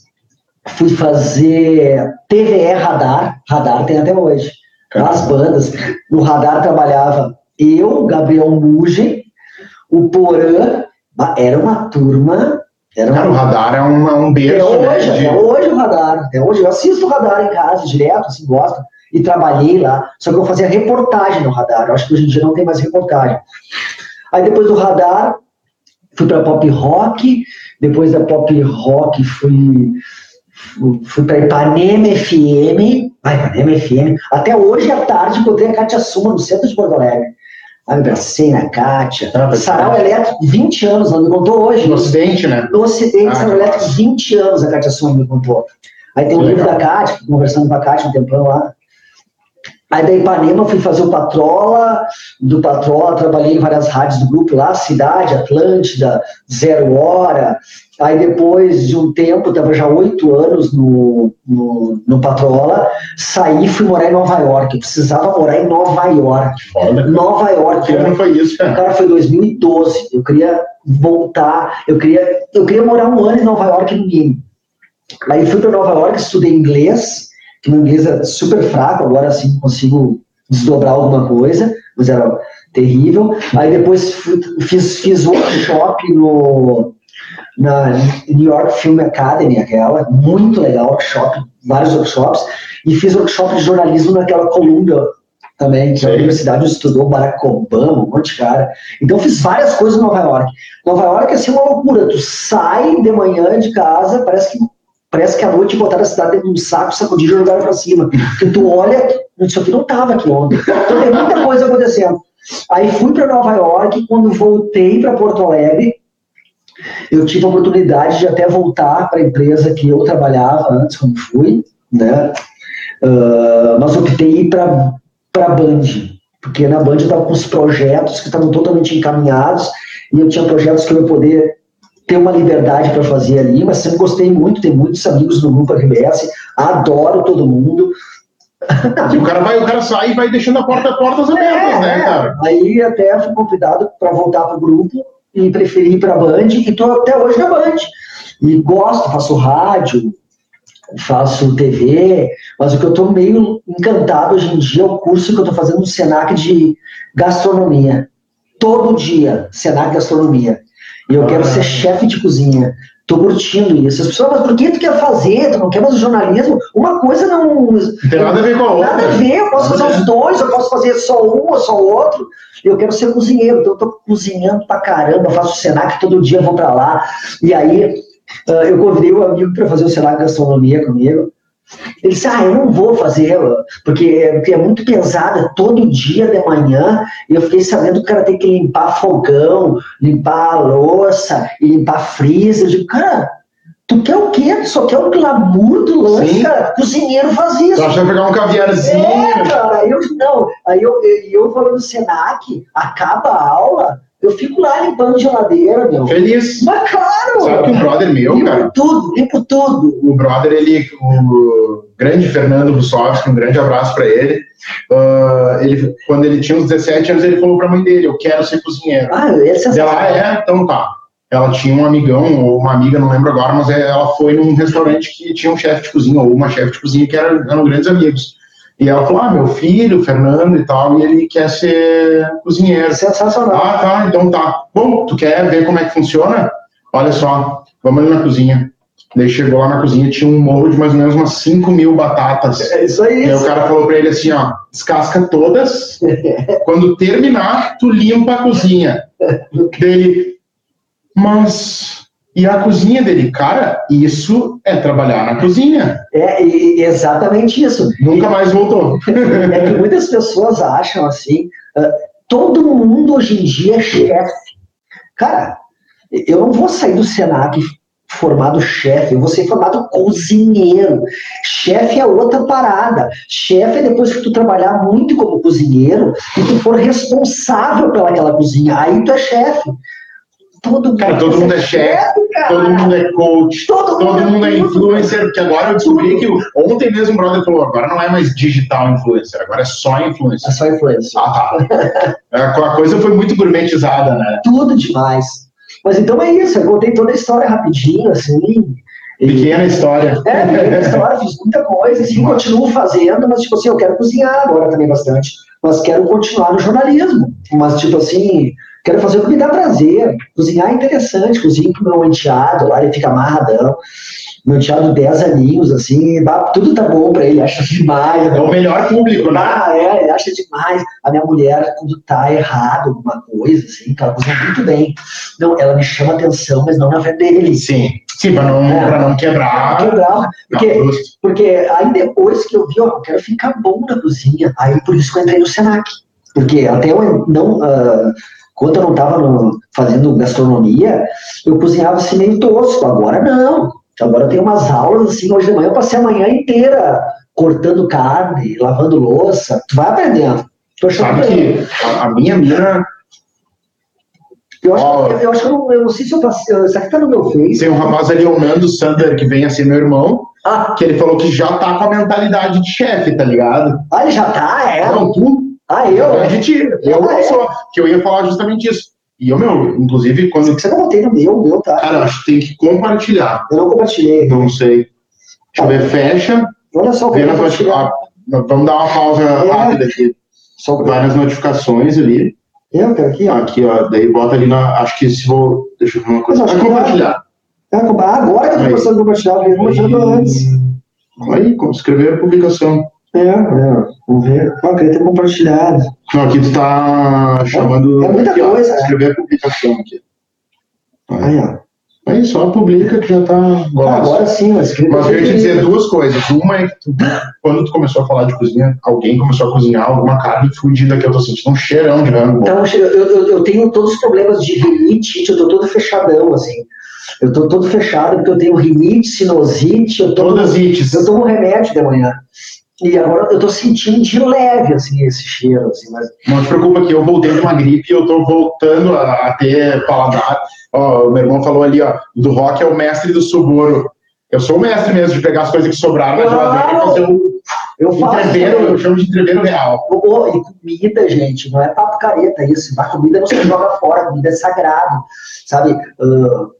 fui fazer TVE Radar, Radar tem até hoje, as bandas. No Radar trabalhava eu, Gabriel Mugen, o Porã, era uma turma, era Cara, o uma radar é um, um até berço, né? hoje, de- até hoje o radar, até hoje. Eu assisto o radar em casa direto, assim, gosto. E trabalhei lá. Só que eu fazia reportagem no radar. Eu acho que hoje em dia não tem mais reportagem. Aí depois do radar, fui para pop rock. Depois da pop rock, fui, fui, para Ipanema FM. Ah, Ipanema FM. Até hoje à tarde encontrei a Cátia Suma no centro de Porto Alegre. a abracei na Kátia. Ah, Sarau Elétrico, 20 anos, ela me contou hoje. No Ocidente, né? No Ocidente, ah, Sarau Elétrico, 20 anos, a Kátia Soma me contou. Aí tem o um livro da Kátia, conversando com a Kátia um tempão lá. Aí da Ipanema fui fazer o Patrola, do Patrola trabalhei em várias rádios do grupo lá, Cidade, Atlântida, Zero Hora. Aí depois de um tempo, estava já oito anos no, no, no, Patrola, saí e fui morar em Nova York. Eu precisava morar em Nova York. Foda. <laughs> Nova York. Como foi isso, cara? Cara, foi 2012. Eu queria voltar, eu queria, eu queria morar um ano em Nova York no mínimo. Aí fui para Nova York, estudei inglês, é super fraco, agora sim consigo desdobrar alguma coisa, mas era terrível. Aí depois fiz, fiz workshop no, na New York Film Academy, aquela, muito legal, workshop, vários workshops, e fiz workshop de jornalismo naquela Columbia também, que é a universidade estudou Barack Obama, um monte de cara. Então fiz várias coisas em Nova York. Nova York é assim uma loucura, tu sai de manhã de casa, parece que Parece que à noite botaram a cidade dentro de um saco, sacudiram e jogaram pra cima. Porque tu olha, isso aqui não tava aqui ontem. Então tem muita coisa acontecendo. Aí fui para Nova York, quando voltei para Porto Alegre, eu tive a oportunidade de até voltar para a empresa que eu trabalhava antes, quando fui, né? Uh, mas optei para a Band, porque na Band eu estava com os projetos que estavam totalmente encaminhados e eu tinha projetos que eu ia poder ter uma liberdade para fazer ali, mas sempre gostei muito, tem muitos amigos no grupo RBS, adoro todo mundo. E o cara vai, o cara sai e vai deixando a porta portas abertas, é, né, cara? Aí até fui convidado para voltar pro grupo e preferi ir para Band e tô até hoje na Band. E gosto, faço rádio, faço TV, mas o que eu estou meio encantado hoje em dia é o curso que eu estou fazendo no Senac de gastronomia. Todo dia, Senac Gastronomia. E eu ah. quero ser chefe de cozinha. Tô curtindo isso. As pessoas, mas por que tu quer fazer? Tu não quer mais o jornalismo? Uma coisa não. Não tem nada a ver com a outra. Nada a ver, eu posso fazer os dois, eu posso fazer só um ou só o outro. Eu quero ser cozinheiro, então eu tô cozinhando pra caramba, faço o Senac todo dia, vou pra lá. E aí, uh, eu convidei um amigo para fazer o Senac Gastronomia comigo. Ele disse, ah, eu não vou fazer, porque, porque é muito pesada, é todo dia de manhã, e eu fiquei sabendo que o cara tem que limpar fogão, limpar a louça, limpar freezer. Eu digo, cara, tu quer o quê? Tu só quer o glamour do lanche, Sim. cara. Cozinheiro faz isso. Tu acha pegar um caviarzinho? É, cara, eu não. Aí eu, eu, eu falando no Senac, acaba a aula, eu fico lá limpando geladeira, meu. Feliz. Mas claro! Sabe que um brother meu, limpo cara. tudo, limpo tudo. O brother, ele, o grande Fernando Russovski, um grande abraço para ele. Uh, ele. Quando ele tinha uns 17 anos, ele falou pra mãe dele: Eu quero ser cozinheiro. Ah, essa é Ela, é, então tá. Ela tinha um amigão, ou uma amiga, não lembro agora, mas ela foi num restaurante que tinha um chefe de cozinha, ou uma chefe de cozinha, que eram, eram grandes amigos. E ela falou: Ah, meu filho, Fernando e tal, e ele quer ser cozinheiro. Sensacional. Ah, tá, então tá. Bom, tu quer ver como é que funciona? Olha só, vamos ali na cozinha. Daí chegou lá na cozinha, tinha um morro de mais ou menos umas 5 mil batatas. É isso aí. E aí o cara falou pra ele assim: ó, descasca todas. <laughs> Quando terminar, tu limpa a cozinha. Dele, mas e a cozinha dele, cara, isso é trabalhar na cozinha. É, exatamente isso. Nunca mais voltou. É que muitas pessoas acham assim, uh, todo mundo hoje em dia é chefe. Cara, eu não vou sair do Senac formado chefe, eu vou ser formado cozinheiro. Chefe é outra parada. Chefe é depois que tu trabalhar muito como cozinheiro e tu for responsável pelaquela cozinha. Aí tu é chefe. Todo, cara, todo mundo é chefe, todo mundo é coach, todo, todo mundo, mundo, é influencer, porque agora eu descobri que ontem mesmo o brother falou, agora não é mais digital influencer, agora é só influencer. É só influencer. Ah, tá. <laughs> É, a coisa foi muito gourmetizada, né? Tudo demais. Mas então é isso, eu contei toda a história rapidinho, assim. Pequena história. É, pequena história, fiz muita coisa, assim, continuo fazendo, mas tipo assim, eu quero cozinhar agora também bastante. Mas quero continuar no jornalismo. Mas, tipo assim, Quero fazer o que me dá prazer. Cozinhar é interessante, cozinho com meu enteado lá, ele fica amarradão. Meu enteado 10 aninhos, assim, tudo tá bom pra ele, acha demais. É o melhor público, né? Ah, é, ele acha demais. A minha mulher, quando tá errado alguma coisa, assim, que ela cozinha muito bem. Não, ela me chama atenção, mas não na frente dele. Sim. Sim, para não, é, pra não quebrar. Pra quebrar. Porque, não, porque aí depois que eu vi, ó, eu quero ficar bom na cozinha, aí por isso que eu entrei no Senac. Porque até eu não. Uh, quando eu não estava fazendo gastronomia, eu cozinhava assim meio tosco. Agora não. Agora eu tenho umas aulas assim, hoje de manhã eu passei a manhã inteira cortando carne, lavando louça. Tu vai aprendendo. Sabe que a, a minha mina eu acho, oh. eu, eu, acho que eu não, eu não sei se eu passei. Será que tá no meu Face? Tem um rapaz ali, o Nando Sander, que vem a ser meu irmão, ah. que ele falou que já tá com a mentalidade de chefe, tá ligado? Ah, ele já tá, é? Não, tu. Ah, eu? A gente, eu ah, é? sou, que eu ia falar justamente isso. E eu, meu, inclusive, quando. Você não botei no meu, meu, tá? Cara, acho que tem que compartilhar. Eu não compartilhei. Não sei. Deixa eu ver, fecha. Olha só, vê nas notificações. Vamos dar uma pausa é. rápida aqui. Só Vai nas notificações ali. Eu quero aqui, ó. Aqui, ó. Daí bota ali na. Acho que se vou. Deixa eu ver uma coisa. Vai compartilhar. É, agora que eu tô começando a compartilhar, eu compartilhando antes. Aí, escrever a publicação. É, é, vamos ver. Ó, queria ter compartilhado. Não, aqui tu tá chamando. É muita aqui, coisa. Ó, é. escrever a publicação aqui. Aí, ó. Aí só publica que já tá. Ah, agora sim, mas. Mas eu ia te dizer duas coisas. Uma é que tu, quando tu começou a falar de cozinha, alguém começou a cozinhar alguma carne fudida que eu tô sentindo um cheirão de rango. Então, eu, eu, eu tenho todos os problemas de rinite, eu tô todo fechadão, assim. Eu tô todo fechado porque eu tenho rinite, sinusite, eu tomo, Todas ites. Eu tomo remédio de manhã. E agora eu tô sentindo de leve, assim, esse cheiro, assim, mas... Não te preocupa que eu voltei de uma gripe e eu tô voltando a, a ter paladar. Ó, o meu irmão falou ali, ó, do rock é o mestre do suboro. Eu sou o mestre mesmo de pegar as coisas que sobraram na geladeira e fazer um, eu um treveiro, eu chamo de treveiro real. Oh, e comida, gente, não é papo careta isso. A comida não se joga fora, a comida é sagrado, sabe? Uh,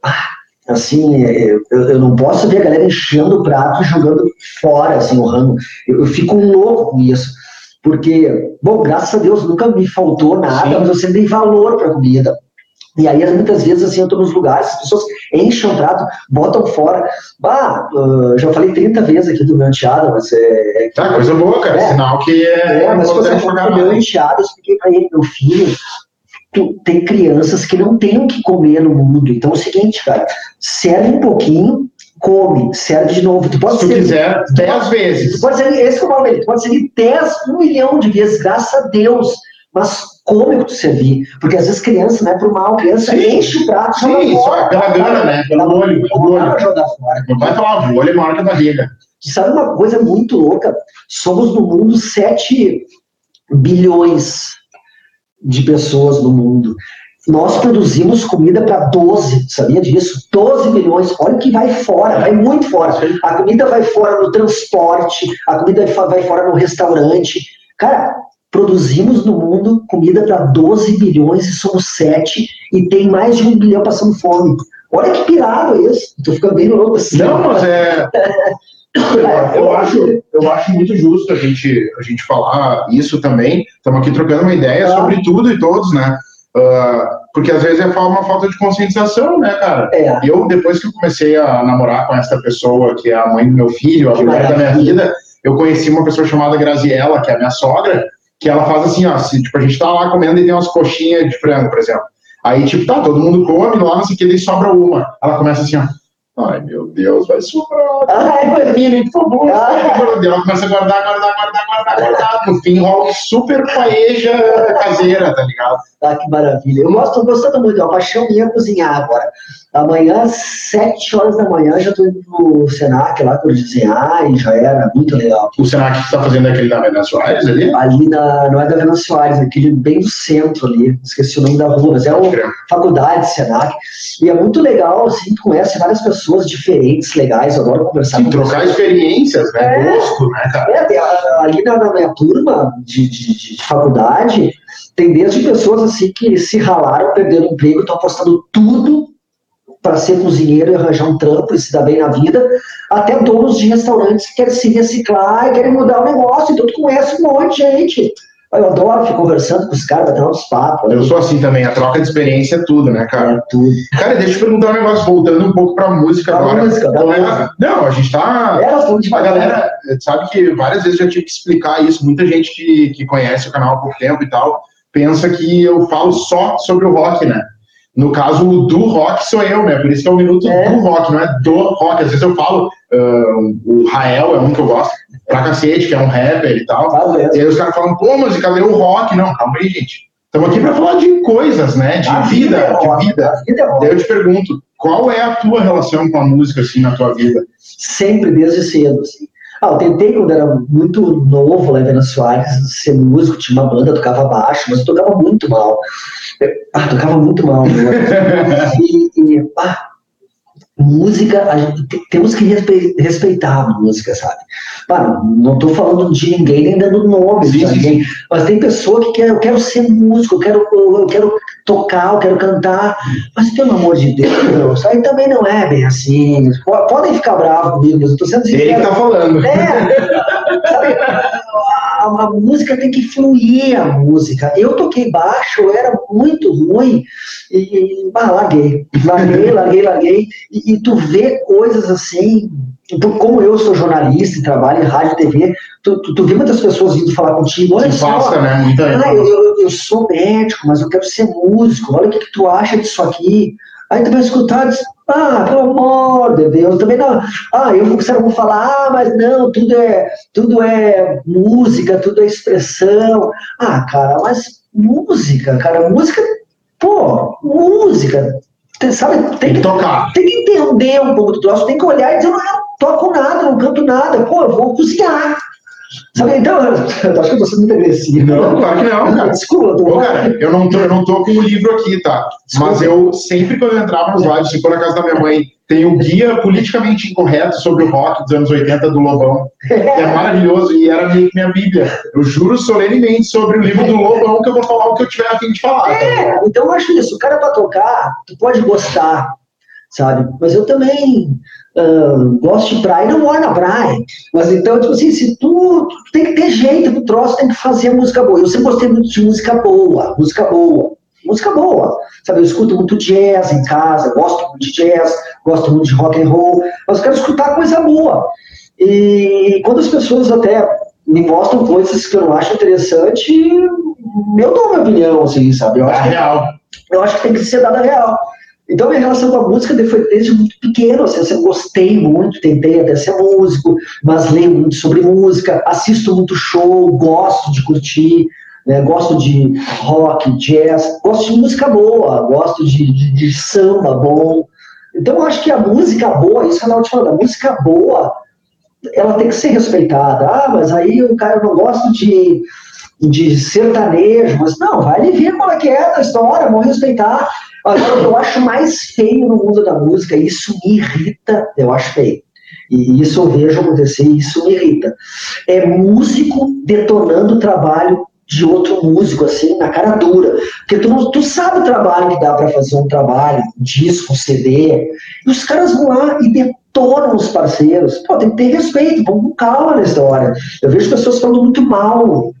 assim, eu, eu, não posso ver a galera enchendo o prato e jogando fora, assim, o rango. Eu, eu, fico louco com isso. Porque, bom, graças a Deus nunca me faltou nada, Sim. mas eu sempre dei valor para a comida. E aí, muitas vezes, assim, eu estou nos lugares, as pessoas enchem o prato, botam fora. Bah, uh, já falei 30 vezes aqui do meu enteado, mas é. é tá, coisa boa, cara. É, Sinal que é. É, mas meu enteado, eu expliquei para ele, meu filho, tu, tem crianças que não têm o que comer no mundo. Então é o seguinte, cara, serve um pouquinho, come, serve de novo. Tu pode Se quiser, dez vezes. Tu pode ser, esse que eu falo tu pode servir dez, um milhão de vezes, graças a Deus. Mas come o que tu servir. Porque às vezes criança não é pro mal, criança sim. enche o prato, joga sim, fora. Pela gana, né? Pelo olho. Pelo olho. Jogar fora. Não vai falar, o olho marca da barriga. Sabe uma coisa muito louca? Somos no mundo 7 bilhões de pessoas no mundo. Nós produzimos comida para 12, sabia disso? 12 milhões. Olha que vai fora, vai muito fora. A comida vai fora no transporte, a comida vai fora no restaurante. Cara, produzimos no mundo comida para 12 bilhões e somos 7 e tem mais de um bilhão passando fome. Olha que pirado isso. Tô ficando bem louco assim. Não, mas é. <laughs> <coughs> eu, acho, eu acho muito justo a gente, a gente falar isso também. Estamos aqui trocando uma ideia sobre tudo e todos, né? Uh, porque às vezes é uma falta de conscientização, né, cara? É. Eu, depois que eu comecei a namorar com essa pessoa, que é a mãe do meu filho, a mulher da minha vida, eu conheci uma pessoa chamada Graziella, que é a minha sogra, que ela faz assim, ó, se, tipo, a gente tá lá comendo e tem umas coxinhas de frango, por exemplo. Aí, tipo, tá, todo mundo come lá, não sei o que, daí sobra uma. Ela começa assim, ó, Ai, meu Deus, vai sobrar. Ai, termine, por favor. Ai. Ela começa a guardar, guardar, guardar, guardar, guardar. No fim, rola super paeja caseira, tá ligado? Ah, que maravilha. Eu gosto, gostando muito, é uma paixão minha cozinhar agora. Amanhã, às 7 horas da manhã, já estou indo pro Senac lá para desenhar e já era muito legal. O Senac que está fazendo aquele da Vena Soares ali? Ali na, não é da Vena Soares, é aquele bem do centro ali, esqueci o nome da rua, mas é uma faculdade Senac. E é muito legal, assim, tu conhece várias pessoas diferentes, legais, eu adoro conversar com trocar pessoas. experiências, né? É, Gosto, né, cara? É, ali na, na minha turma de, de, de faculdade, tem desde pessoas assim que se ralaram, perderam emprego, estão apostando tudo para ser cozinheiro e arranjar um trampo e se dar bem na vida, até donos de restaurantes que querem se reciclar e querem mudar o negócio. Então, tu conhece um monte de gente. Eu adoro ficar conversando com os caras, batendo uns papos. Eu sou assim também, a troca de experiência é tudo, né, cara? É tudo. Cara, deixa eu te perguntar um negócio, voltando um pouco pra música a agora. Música, não, é, não, a gente tá. É, a galera sabe que várias vezes eu já tive que explicar isso. Muita gente que, que conhece o canal há pouco tempo e tal pensa que eu falo só sobre o rock, né? no caso, o do rock sou eu, né? Por isso que é o minuto é. do rock, não é do rock. Às vezes eu falo, uh, o Rael é um que eu gosto pra cacete, que é um rapper e tal. Ah, e aí os caras falam, pô, mas cadê o rock? Não, calma aí, gente. Estamos aqui para falar de coisas, né? De a vida, vida é de vida. vida é Daí eu te pergunto, qual é a tua relação com a música, assim, na tua vida? Sempre, desde cedo, assim. Ah, eu tentei quando era muito novo lá em Soares ser músico, tinha uma banda, tocava baixo, mas eu tocava muito mal. ah, tocava muito mal. Né? <laughs> e, e ah, música, a gente, temos que respeitar a música, sabe? Mano, não estou falando de ninguém nem dando nome sim, de ninguém, mas tem pessoa que quer, eu quero ser músico, eu quero, eu quero tocar, eu quero cantar, mas pelo amor de Deus, aí também não é bem assim. Podem ficar bravos comigo, mas eu tô sendo sincero. Ele que tá falando. É, <laughs> sabe? A, a, música tem que fluir a música. Eu toquei baixo, eu era muito ruim e, e ah, larguei, larguei, <laughs> larguei, larguei. E, e tu vê coisas assim como eu sou jornalista e trabalho em rádio e TV, tu, tu, tu vê muitas pessoas vindo falar contigo, olha só, passa, né? Muita ah, eu, eu, eu, sou médico, mas eu quero ser músico, olha o que, que tu acha disso aqui. Aí tu vai escutar e diz, ah, pelo amor de Deus, também não. Ah, eu vou, falar, ah, mas não, tudo é, tudo é música, tudo é expressão. Ah, cara, mas música, cara, música, pô, música, sabe, tem, que, tocar. Tem que entender um pouco do troço, tem que olhar e dizer, não, toco nada, não canto nada, pô, eu vou cozinhar. Sabe, então, eu <laughs> acho que eu tô sendo muito agressivo. Não, claro que não, cara. Desculpa, tô... Cara, eu não, tô, eu não tô com o livro aqui, tá? Desculpa. Mas eu, sempre quando eu entrava nos se for na casa da minha mãe, tem o guia politicamente incorreto sobre o rock dos anos 80 do Lobão, que é maravilhoso, e era meio que minha bíblia. Eu juro solenemente sobre o livro do Lobão que eu vou falar o que eu tiver a fim de falar. É, tá? então eu acho isso. O cara pra tocar, tu pode gostar, sabe? Mas eu também uh, gosto de praia e não moro na praia. Mas então, tipo assim, se tu, tu tem que ter jeito pro troço, tem que fazer música boa. Eu sempre gostei muito de música boa, música boa, música boa. Sabe, eu escuto muito jazz em casa, gosto muito de jazz, gosto muito de rock and roll, mas eu quero escutar coisa boa. E quando as pessoas até me mostram coisas que eu não acho interessante, eu dou minha opinião, assim, sabe? Eu acho, é real. eu acho que tem que ser dada real. Então, minha relação com a música foi desde muito pequeno. Assim, eu gostei muito, tentei até ser músico, mas leio muito sobre música, assisto muito show, gosto de curtir, né, gosto de rock, jazz, gosto de música boa, gosto de, de, de samba bom. Então, eu acho que a música boa, isso que eu te falando, a música boa, ela tem que ser respeitada. Ah, mas aí o cara não gosta de, de sertanejo, mas não, vai ali ver qual é que é da história, vamos respeitar. Agora, o que eu acho mais feio no mundo da música, isso me irrita, eu acho feio. E isso eu vejo acontecer, isso me irrita. É músico detonando o trabalho de outro músico, assim, na cara dura. Porque tu, tu sabe o trabalho que dá para fazer um trabalho, um disco, um CD, e os caras vão lá e detonam os parceiros. Pô, tem que ter respeito, vamos com calma na história. Eu vejo pessoas falando muito mal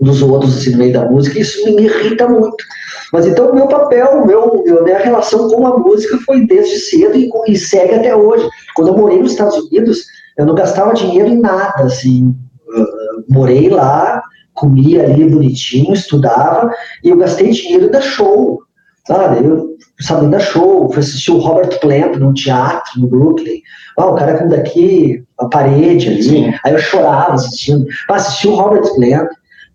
dos outros, assim, no meio da música, e isso me irrita muito. Mas então o meu papel, meu, a minha relação com a música foi desde cedo e, e, segue até hoje. Quando eu morei nos Estados Unidos, eu não gastava dinheiro em nada, assim. Uh, morei lá, comia ali bonitinho, estudava, e eu gastei dinheiro da show, sabe? Eu sabe da show, fui assistir o Robert Plant num teatro no Brooklyn. Ah, o cara com daqui, a parede ali. Sim. Aí eu chorava assistindo. Ah, assisti o Robert Plant.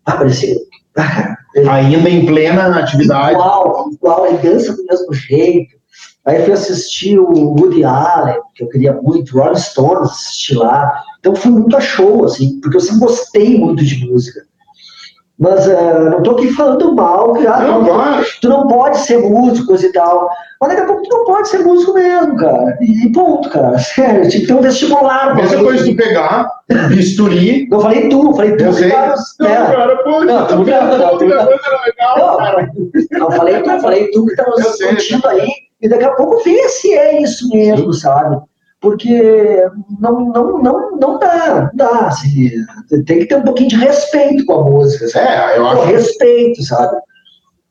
Ah, parecia. Ah, Ainda em plena atividade. Igual, igual, ele dança do mesmo jeito. Aí fui assistir o Woody Allen, que eu queria muito, Rolling Stones, assistir lá. Então fui muito a show, assim, porque eu sempre gostei muito de música. Mas uh, não estou aqui falando mal, ah, não, não, tu não pode ser músico e tal. Mas daqui a pouco tu não pode ser músico mesmo, cara. E ponto, cara. <laughs> Sério, tinha que ter um vestibular. Mesma coisa de pegar, bisturi. Não falei tu, falei tu. Eu sei. Cara, não, é. cara, pô, não, tu não, não, tu não. Não, falei tu, falei tu que tá nos discutindo aí. E daqui a pouco vê se é isso mesmo, sabe? Porque não, não, não, não dá, não dá, assim, tem que ter um pouquinho de respeito com a música, sabe? É, eu acho. Pô, respeito, sabe?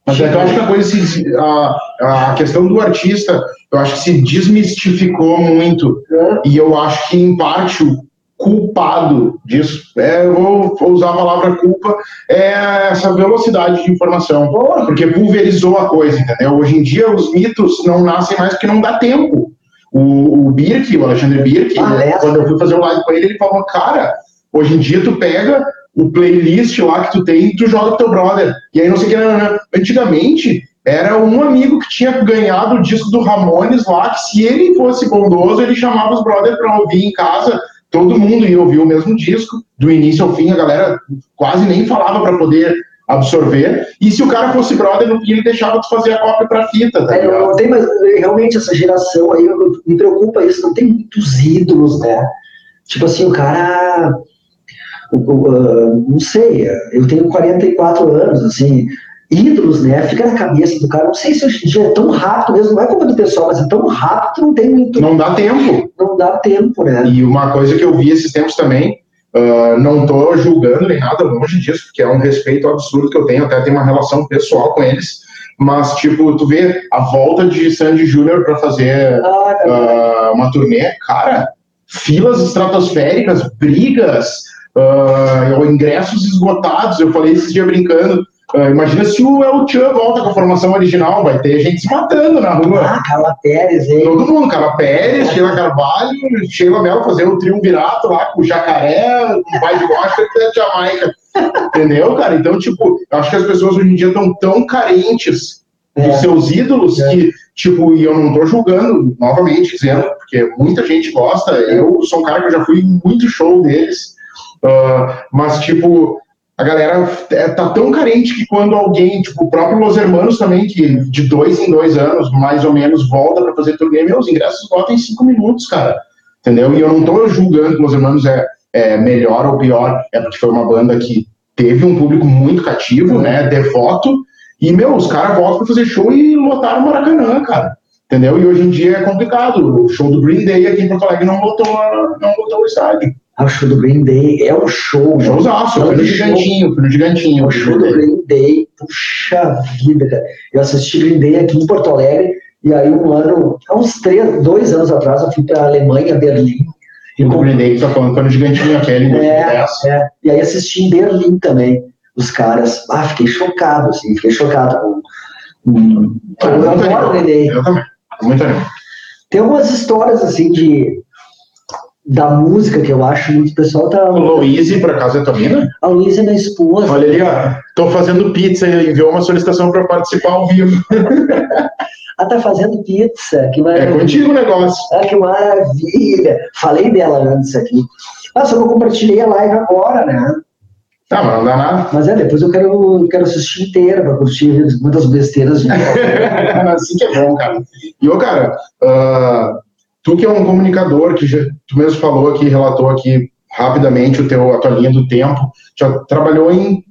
Mas é eu acho que a coisa se, a, a questão do artista, eu acho que se desmistificou muito. É. E eu acho que, em parte, o, culpado disso. É, eu vou, vou, usar a palavra culpa, é essa velocidade de informação, porque pulverizou a coisa, entendeu? Hoje em dia os mitos não nascem mais porque não dá tempo. O, o Birk, o Alexandre Birk, ah, quando eu fui fazer o live com ele, ele falou, cara, hoje em dia tu pega o playlist lá que tu tem e tu joga pro teu brother. E aí não sei o que, não, não. antigamente era um amigo que tinha ganhado o disco do Ramones lá, que se ele fosse bondoso, ele chamava os brothers para ouvir em casa, todo mundo ia ouvir o mesmo disco, do início ao fim, a galera quase nem falava para poder absorver, e se o cara fosse brother, ele deixava de fazer a cópia para fita, tá é, não tem mais, realmente essa geração aí, me preocupa isso, não tem muitos ídolos, né? Tipo assim, o cara, uh, não sei, eu tenho 44 anos, assim, ídolos, né? Fica na cabeça do cara. Não sei se hoje em dia é tão rápido mesmo, não é como do pessoal, mas é tão rápido que não tem muito. Não dá tempo. Não dá tempo, né? E uma coisa que eu vi esses tempos também, uh, não estou julgando nem nada longe disso, porque é um respeito absurdo que eu tenho, até tenho uma relação pessoal com eles. Mas, tipo, tu vê a volta de Sandy Júnior para fazer uh, uma turnê, cara, filas estratosféricas, brigas, uh, ingressos esgotados. Eu falei esses dias brincando Uh, imagina se o El Chan volta com a formação original, vai ter gente se matando na rua. Ah, Carla Pérez, hein? Todo mundo, Carla Pérez, Sheila Carvalho, Sheila Mel fazendo o triunvirato lá com o Jacaré, o Pai de Gosta <laughs> e a Jamaica. Entendeu, cara? Então, tipo, eu acho que as pessoas hoje em dia estão tão carentes é. dos seus ídolos é. que, tipo, e eu não tô julgando, novamente dizendo, porque muita gente gosta, eu sou um cara que eu já fui em muito show deles, uh, mas, tipo, a galera é, tá tão carente que quando alguém, tipo o próprio Los Hermanos também, que de dois em dois anos, mais ou menos, volta para fazer turnê, meus ingressos votam em cinco minutos, cara. Entendeu? E eu não tô julgando que Los Hermanos é, é melhor ou pior, é porque foi uma banda que teve um público muito cativo, né, devoto, e, meu, os caras voltam para fazer show e lotaram o Maracanã, cara. Entendeu? E hoje em dia é complicado. O show do Green Day aqui em Porto Alegre não lotou, não lotou o estádio. Ah, o show do Green Day é um show. Showzaço, é um no gigantinho, foi no gigantinho. O show do Green Day, puxa vida, cara. Eu assisti Green Day aqui em Porto Alegre, e aí um ano, há uns três, dois anos atrás, eu fui para Alemanha, Berlim. E o Green Day que tá falando, foi no gigantinho aquele, é, é, E aí assisti em Berlim também, os caras. Ah, fiquei chocado, assim, fiquei chocado com. com, com eu adoro o Green Day. Eu também. Tem algumas histórias, assim, de da música, que eu acho muito o pessoal tá. O Louise, por acaso, é tua mina? A Louise é minha esposa. Olha ali, ó. Tô fazendo pizza e enviou uma solicitação para participar ao vivo. <laughs> ah, tá fazendo pizza. Que maravilha. É contigo o negócio. Ah, que maravilha. Falei dela antes aqui. Ah, só que eu compartilhei a live agora, né? Tá, mas não dá nada. Mas é, depois eu quero, quero assistir inteira para curtir muitas besteiras. De... <laughs> assim que é bom, cara. E, ô, cara, uh, Tu que é um comunicador, que já, tu mesmo falou aqui, relatou aqui rapidamente o teu, a tua linha do tempo, já trabalhou em,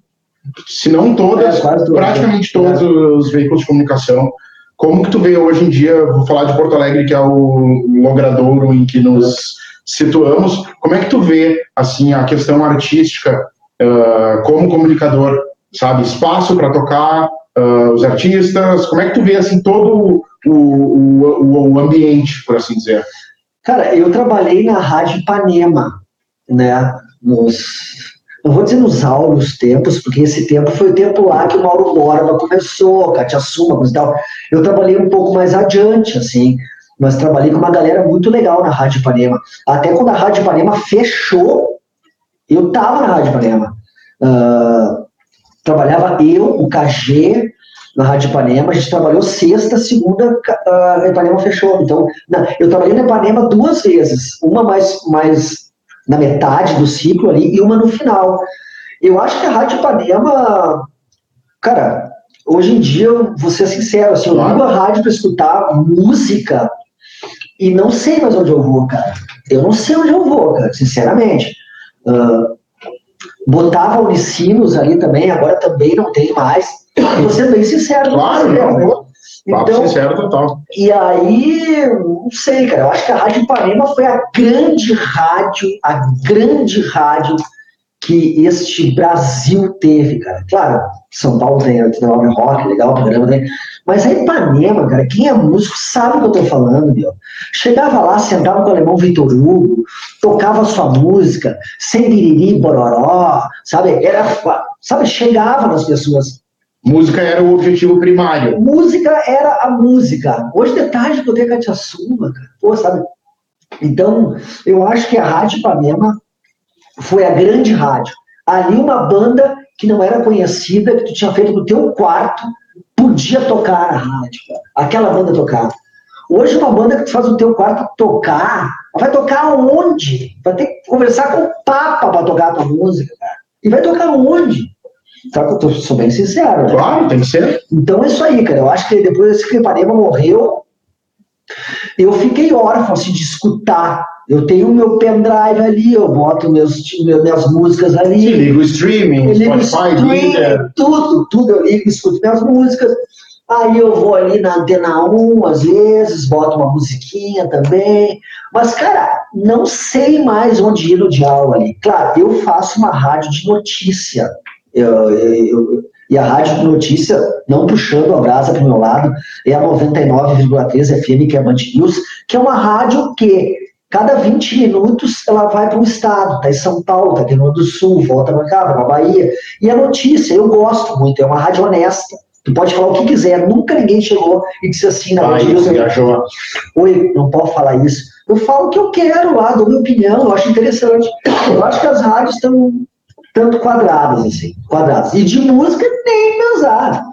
se não todas, é, praticamente todos é. os veículos de comunicação. Como que tu vê hoje em dia, vou falar de Porto Alegre, que é o logradouro em que nos situamos, como é que tu vê, assim, a questão artística uh, como comunicador, sabe, espaço para tocar, uh, os artistas, como é que tu vê, assim, todo o, o, o ambiente, por assim dizer? Cara, eu trabalhei na Rádio Ipanema, né? Nos, não vou dizer nos áureos tempos, porque esse tempo foi o tempo lá que o Mauro Borba começou, Katia Suma, e tal. Eu trabalhei um pouco mais adiante, assim, mas trabalhei com uma galera muito legal na Rádio Ipanema. Até quando a Rádio Ipanema fechou, eu tava na Rádio Ipanema. Uh, trabalhava eu, o KG, na Rádio Ipanema, a gente trabalhou sexta, segunda, a Ipanema fechou. Então, eu trabalhei na Ipanema duas vezes, uma mais, mais na metade do ciclo ali e uma no final. Eu acho que a Rádio Ipanema, cara, hoje em dia, vou ser sincero, assim, eu ligo a rádio para escutar música e não sei mais onde eu vou, cara. Eu não sei onde eu vou, cara, sinceramente. Uh, botava Unicinos ali também, agora também não tem mais. Vou ser bem sincero. Claro, não, não. Então, sincero total. E aí, não sei, cara, eu acho que a Rádio Ipanema foi a grande rádio, a grande rádio que este Brasil teve, cara. Claro, São Paulo tem o Rock, legal, o programa tem, Mas a Ipanema, cara, quem é músico sabe o que eu tô falando, meu. Chegava lá, sentava com o alemão Vitor Hugo, tocava sua música, sem biriri, bororó, sabe? Era, sabe, chegava nas pessoas. Música era o objetivo primário. Música era a música. Hoje de tarde eu tenho Catiaçuba, cara. Pô, sabe? Então, eu acho que a Rádio Ipanema foi a grande rádio. Ali uma banda que não era conhecida, que tu tinha feito no teu quarto, podia tocar a rádio, cara. aquela banda tocava. Hoje uma banda que tu faz no teu quarto tocar, vai tocar onde? Vai ter que conversar com o Papa para tocar a tua música, cara. E vai tocar onde? Que eu tô, sou bem sincero. Né? Claro, tem que ser. Então é isso aí, cara. Eu acho que depois que Ipanema morreu, eu fiquei órfão assim, de escutar eu tenho o meu pendrive ali, eu boto meus, minhas músicas ali. Sim, ligo o streaming, eu ligo Spotify, streaming, tudo, tudo eu ligo, escuto minhas músicas. Aí eu vou ali na antena 1, às vezes, boto uma musiquinha também. Mas, cara, não sei mais onde ir no diálogo ali. Claro, eu faço uma rádio de notícia. Eu, eu, eu, e a rádio de notícia, não puxando a brasa para o meu lado, é a 99,3 FM, que é a Band News, que é uma rádio que Cada 20 minutos ela vai para um estado, tá em São Paulo, tá aqui no do Sul, volta para cá, para Bahia. E a notícia, eu gosto muito, é uma rádio honesta. Tu pode falar o que quiser, nunca ninguém chegou e disse assim na rádio. Oi, não pode falar isso. Eu falo o que eu quero lá, dou minha opinião, eu acho interessante. Eu acho que as rádios estão tanto quadradas, assim, quadradas. E de música nem pensar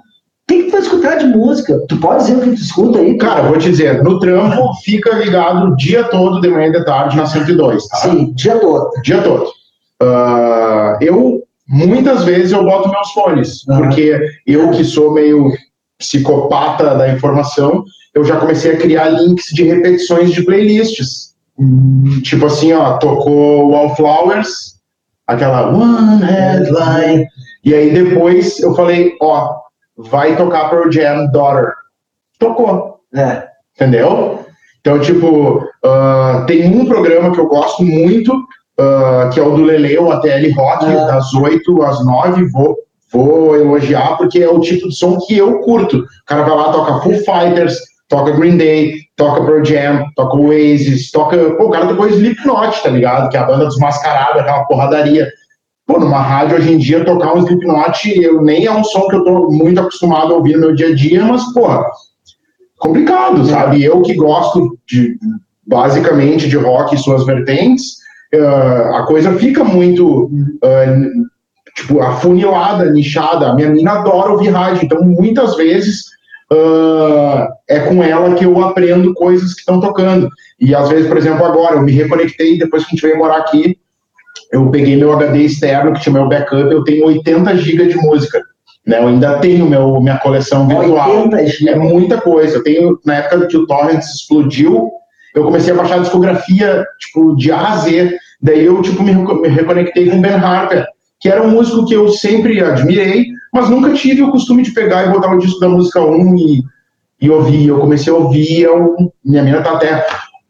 que, que tu vai escutar de música? Tu pode dizer o que tu escuta aí? Cara, vou te dizer, no trampo fica ligado o dia todo, de manhã e de tarde, na 102, tá? Sim, dia todo. Dia todo. Uh, eu, muitas vezes, eu boto meus fones, uhum. porque eu que sou meio psicopata da informação, eu já comecei a criar links de repetições de playlists. Hum. Tipo assim, ó, tocou Wallflowers, aquela One Headline, e aí depois eu falei, ó, vai tocar Pearl Jam Daughter. Tocou. É. Entendeu? Então, tipo, uh, tem um programa que eu gosto muito, uh, que é o do Lele, o ATL Rock, é. das 8 às 9, vou, vou elogiar, porque é o tipo de som que eu curto. O cara vai lá, toca Foo Fighters, toca Green Day, toca Pearl Jam, toca Oasis, toca... Pô, o cara depois Slipknot, tá ligado? Que é a banda dos mascarados, aquela porradaria. Pô, numa rádio hoje em dia, tocar um Slipknot, eu nem é um som que eu tô muito acostumado a ouvir no meu dia a dia, mas, porra, complicado, sabe? Eu que gosto de, basicamente, de rock e suas vertentes, uh, a coisa fica muito, uh, tipo, afunilada, nichada. A minha mina adora ouvir rádio, então, muitas vezes, uh, é com ela que eu aprendo coisas que estão tocando. E, às vezes, por exemplo, agora, eu me reconectei depois que a gente veio morar aqui, eu peguei meu HD externo, que tinha meu backup, eu tenho 80 GB de música. Né? Eu ainda tenho meu, minha coleção virtual. É muita coisa. Eu tenho, na época que o Torrent explodiu, eu comecei a baixar a discografia, tipo, de A a Z. Daí eu, tipo, me, me reconectei com Ben Harper, que era um músico que eu sempre admirei, mas nunca tive o costume de pegar e botar o disco da música 1 e, e ouvir. Eu comecei a ouvir, eu, minha mina tá até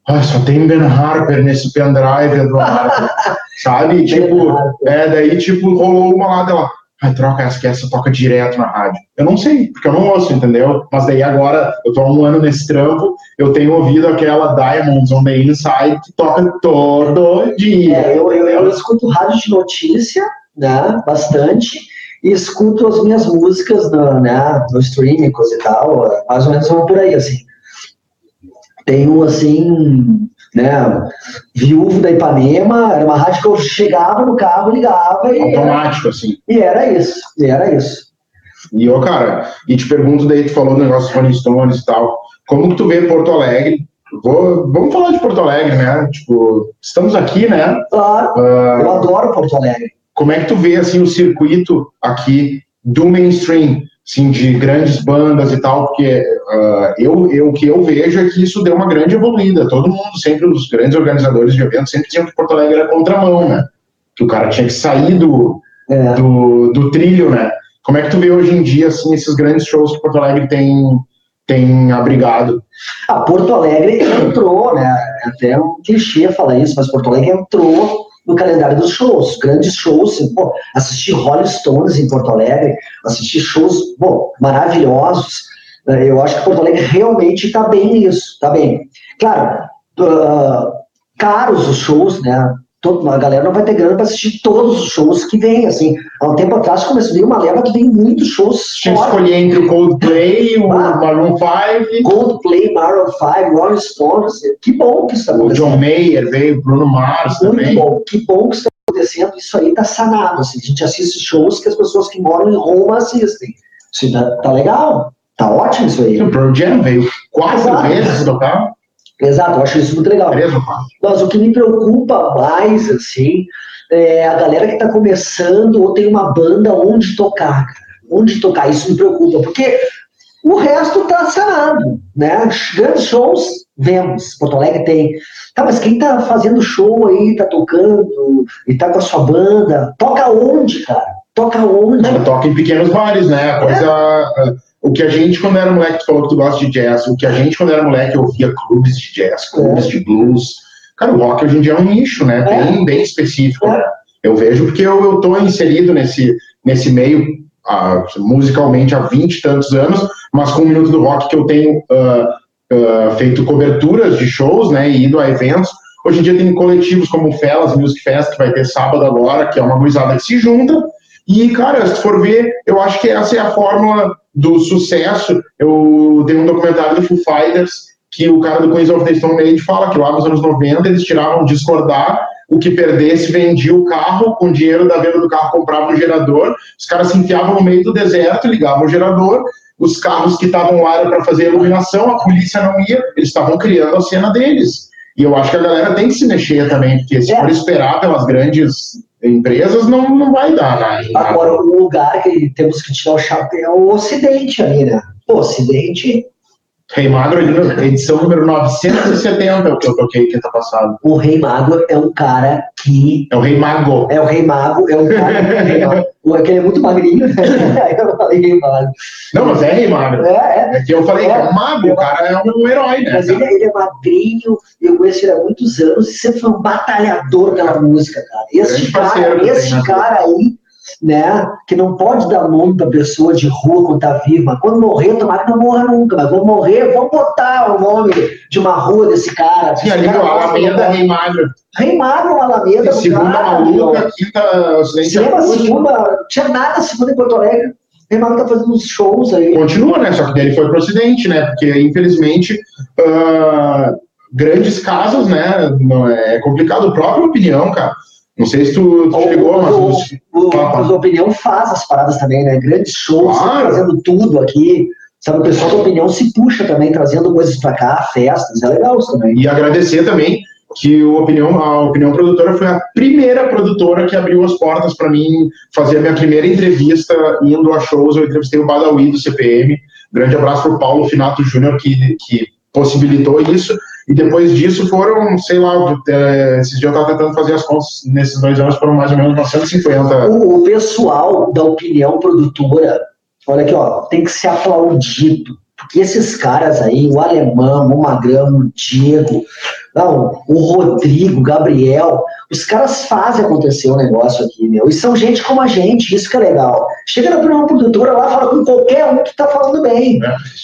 ah, só tem Ben Harper nesse pendrive, Eduardo. <laughs> Sabe? tipo, é, daí, tipo, rolou uma lá dela. Ai, troca essa que essa toca direto na rádio. Eu não sei, porque eu não ouço, entendeu? Mas daí agora, eu tô há um ano nesse trampo, eu tenho ouvido aquela Diamonds on the Inside que toca todo dia. É, eu, eu, eu escuto rádio de notícia, né, bastante, e escuto as minhas músicas no, né, no streaming, coisa e tal, mais ou menos vão por aí, assim. Tenho, assim, né, viúvo da Ipanema, era uma rádio que eu chegava no carro, ligava e... Automático, era, assim. E era isso, e era isso. E, ô, cara, e te pergunto daí, tu falou do negócio dos Rolling Stones e tal, como que tu vê Porto Alegre? Vou, vamos falar de Porto Alegre, né? Tipo, estamos aqui, né? Claro, uh, eu adoro Porto Alegre. Como é que tu vê, assim, o circuito aqui do mainstream? Sim, de grandes bandas e tal, porque uh, eu, eu, o que eu vejo é que isso deu uma grande evoluída. Todo mundo, sempre os grandes organizadores de eventos, sempre diziam que Porto Alegre era contramão, né? Que o cara tinha que sair do, é. do, do, trilho, né? Como é que tu vê hoje em dia, assim, esses grandes shows que Porto Alegre tem, tem abrigado? Ah, Porto Alegre entrou, né? Até um clichê falar isso, mas Porto Alegre entrou no calendário dos shows, grandes shows, assim, pô, assistir Rolling Stones em Porto Alegre, assistir shows, bom, maravilhosos, Eu acho que Porto Alegre realmente está bem nisso, está bem. Claro, uh, caros os shows, né? Todo, a galera não vai ter grana para assistir todos os shows que vem, assim. Há um tempo atrás começou uma leva que tem muitos shows. Tinha que escolher entre o Coldplay, o ah, Maroon 5. Coldplay, Maroon 5, Rolling Stones. Que bom que está acontecendo. O John Mayer veio, Bruno Mars Muito também. Bom, que bom que está acontecendo. Isso aí está sanado. Assim. A gente assiste shows que as pessoas que moram em Roma assistem. Isso tá, tá legal. Tá ótimo isso aí. O Pearl Jam veio quatro vezes tocar. Exato, eu acho isso muito legal. Mas o que me preocupa mais, assim, é a galera que está começando ou tem uma banda onde tocar, Onde tocar, isso me preocupa, porque o resto está sanado, né? Grandes shows, vemos. Porto Alegre tem. Tá, mas quem está fazendo show aí, está tocando, e está com a sua banda, toca onde, cara? Toca onde? Não, toca em pequenos bares, né? A coisa. É o que a gente, quando era moleque, tu falou que tu gosta de jazz, o que a gente, quando era moleque, ouvia clubes de jazz, clubes de blues. Cara, o rock hoje em dia é um nicho, né? É. Bem, bem específico. É. Eu vejo porque eu, eu tô inserido nesse, nesse meio uh, musicalmente há 20 e tantos anos, mas com o Minuto do Rock que eu tenho uh, uh, feito coberturas de shows, né? E ido a eventos. Hoje em dia tem coletivos como o Felas Music Fest, que vai ter sábado agora, que é uma gurizada que se junta. E, cara, se for ver, eu acho que essa é a fórmula do sucesso. Eu tenho um documentário do Foo Fighters que o cara do Queens of the Stone Age fala que lá nos anos 90 eles tiravam discordar, o que perdesse vendia o carro, com o dinheiro da venda do carro comprava um gerador, os caras se enfiavam no meio do deserto, ligavam o gerador, os carros que estavam lá para fazer iluminação, a polícia não ia, eles estavam criando a cena deles. E eu acho que a galera tem que se mexer também, porque se é. for esperar pelas grandes empresas não, não vai dar nada. Agora, o lugar que temos que tirar o chapéu é o Ocidente ali, né? O Ocidente Rei Magro, edição número 970 é o que eu toquei quinta passada. O Rei Magro é um cara que. É o Rei Mago. É o Rei Mago, é um cara. o aquele <laughs> é muito magrinho, né? <laughs> eu falei Rei Magro. Não, mas é Rei Magro. É, é. é que eu falei é, que é mago, o cara é um herói, né? Mas ele, ele, é magrinho, eu conheço ele há muitos anos e sempre foi um batalhador pela música, cara. Esse cara, esse cara aí né? Que não pode dar nome para pessoa de rua quando tá viva. Quando morrer, tomara que não morra nunca, mas vou morrer, vou botar o nome de uma rua desse cara. Sim, ali no Alameda, Rei Magro. Rei Magro, Alameda. Segunda cara, maluca, quinta ocidente. Cinema, segunda, tinha nada segunda em Porto Alegre. Rei Magro tá fazendo uns shows aí. Continua, né? Só que ele foi pro ocidente, né? Porque, infelizmente, uh, grandes casos, né? Não é complicado. A própria opinião, cara não sei se tu, tu chegou, mas. O, o, o, Opinião faz as paradas também, né? Grandes shows, claro. trazendo tudo aqui. Sabe, o pessoal da Opinião se puxa também, trazendo coisas pra cá, festas, é legal isso também. E agradecer também que o Opinião, a Opinião Produtora foi a primeira produtora que abriu as portas para mim fazer a minha primeira entrevista indo a shows. Eu entrevistei o Badawi do CPM. Grande abraço para o Paulo Finato Júnior, que, que possibilitou isso. E depois disso foram, sei lá, é, esses dias eu estava tentando fazer as contas, nesses dois anos foram mais ou menos 950. O, o pessoal da opinião produtora, olha aqui, ó, tem que ser aplaudido. Porque esses caras aí, o Alemão, o Magrão, o Diego, não, o Rodrigo, o Gabriel, os caras fazem acontecer o um negócio aqui, meu. E são gente como a gente, isso que é legal. Chega na primeira produtora lá, fala com qualquer um que tá falando bem.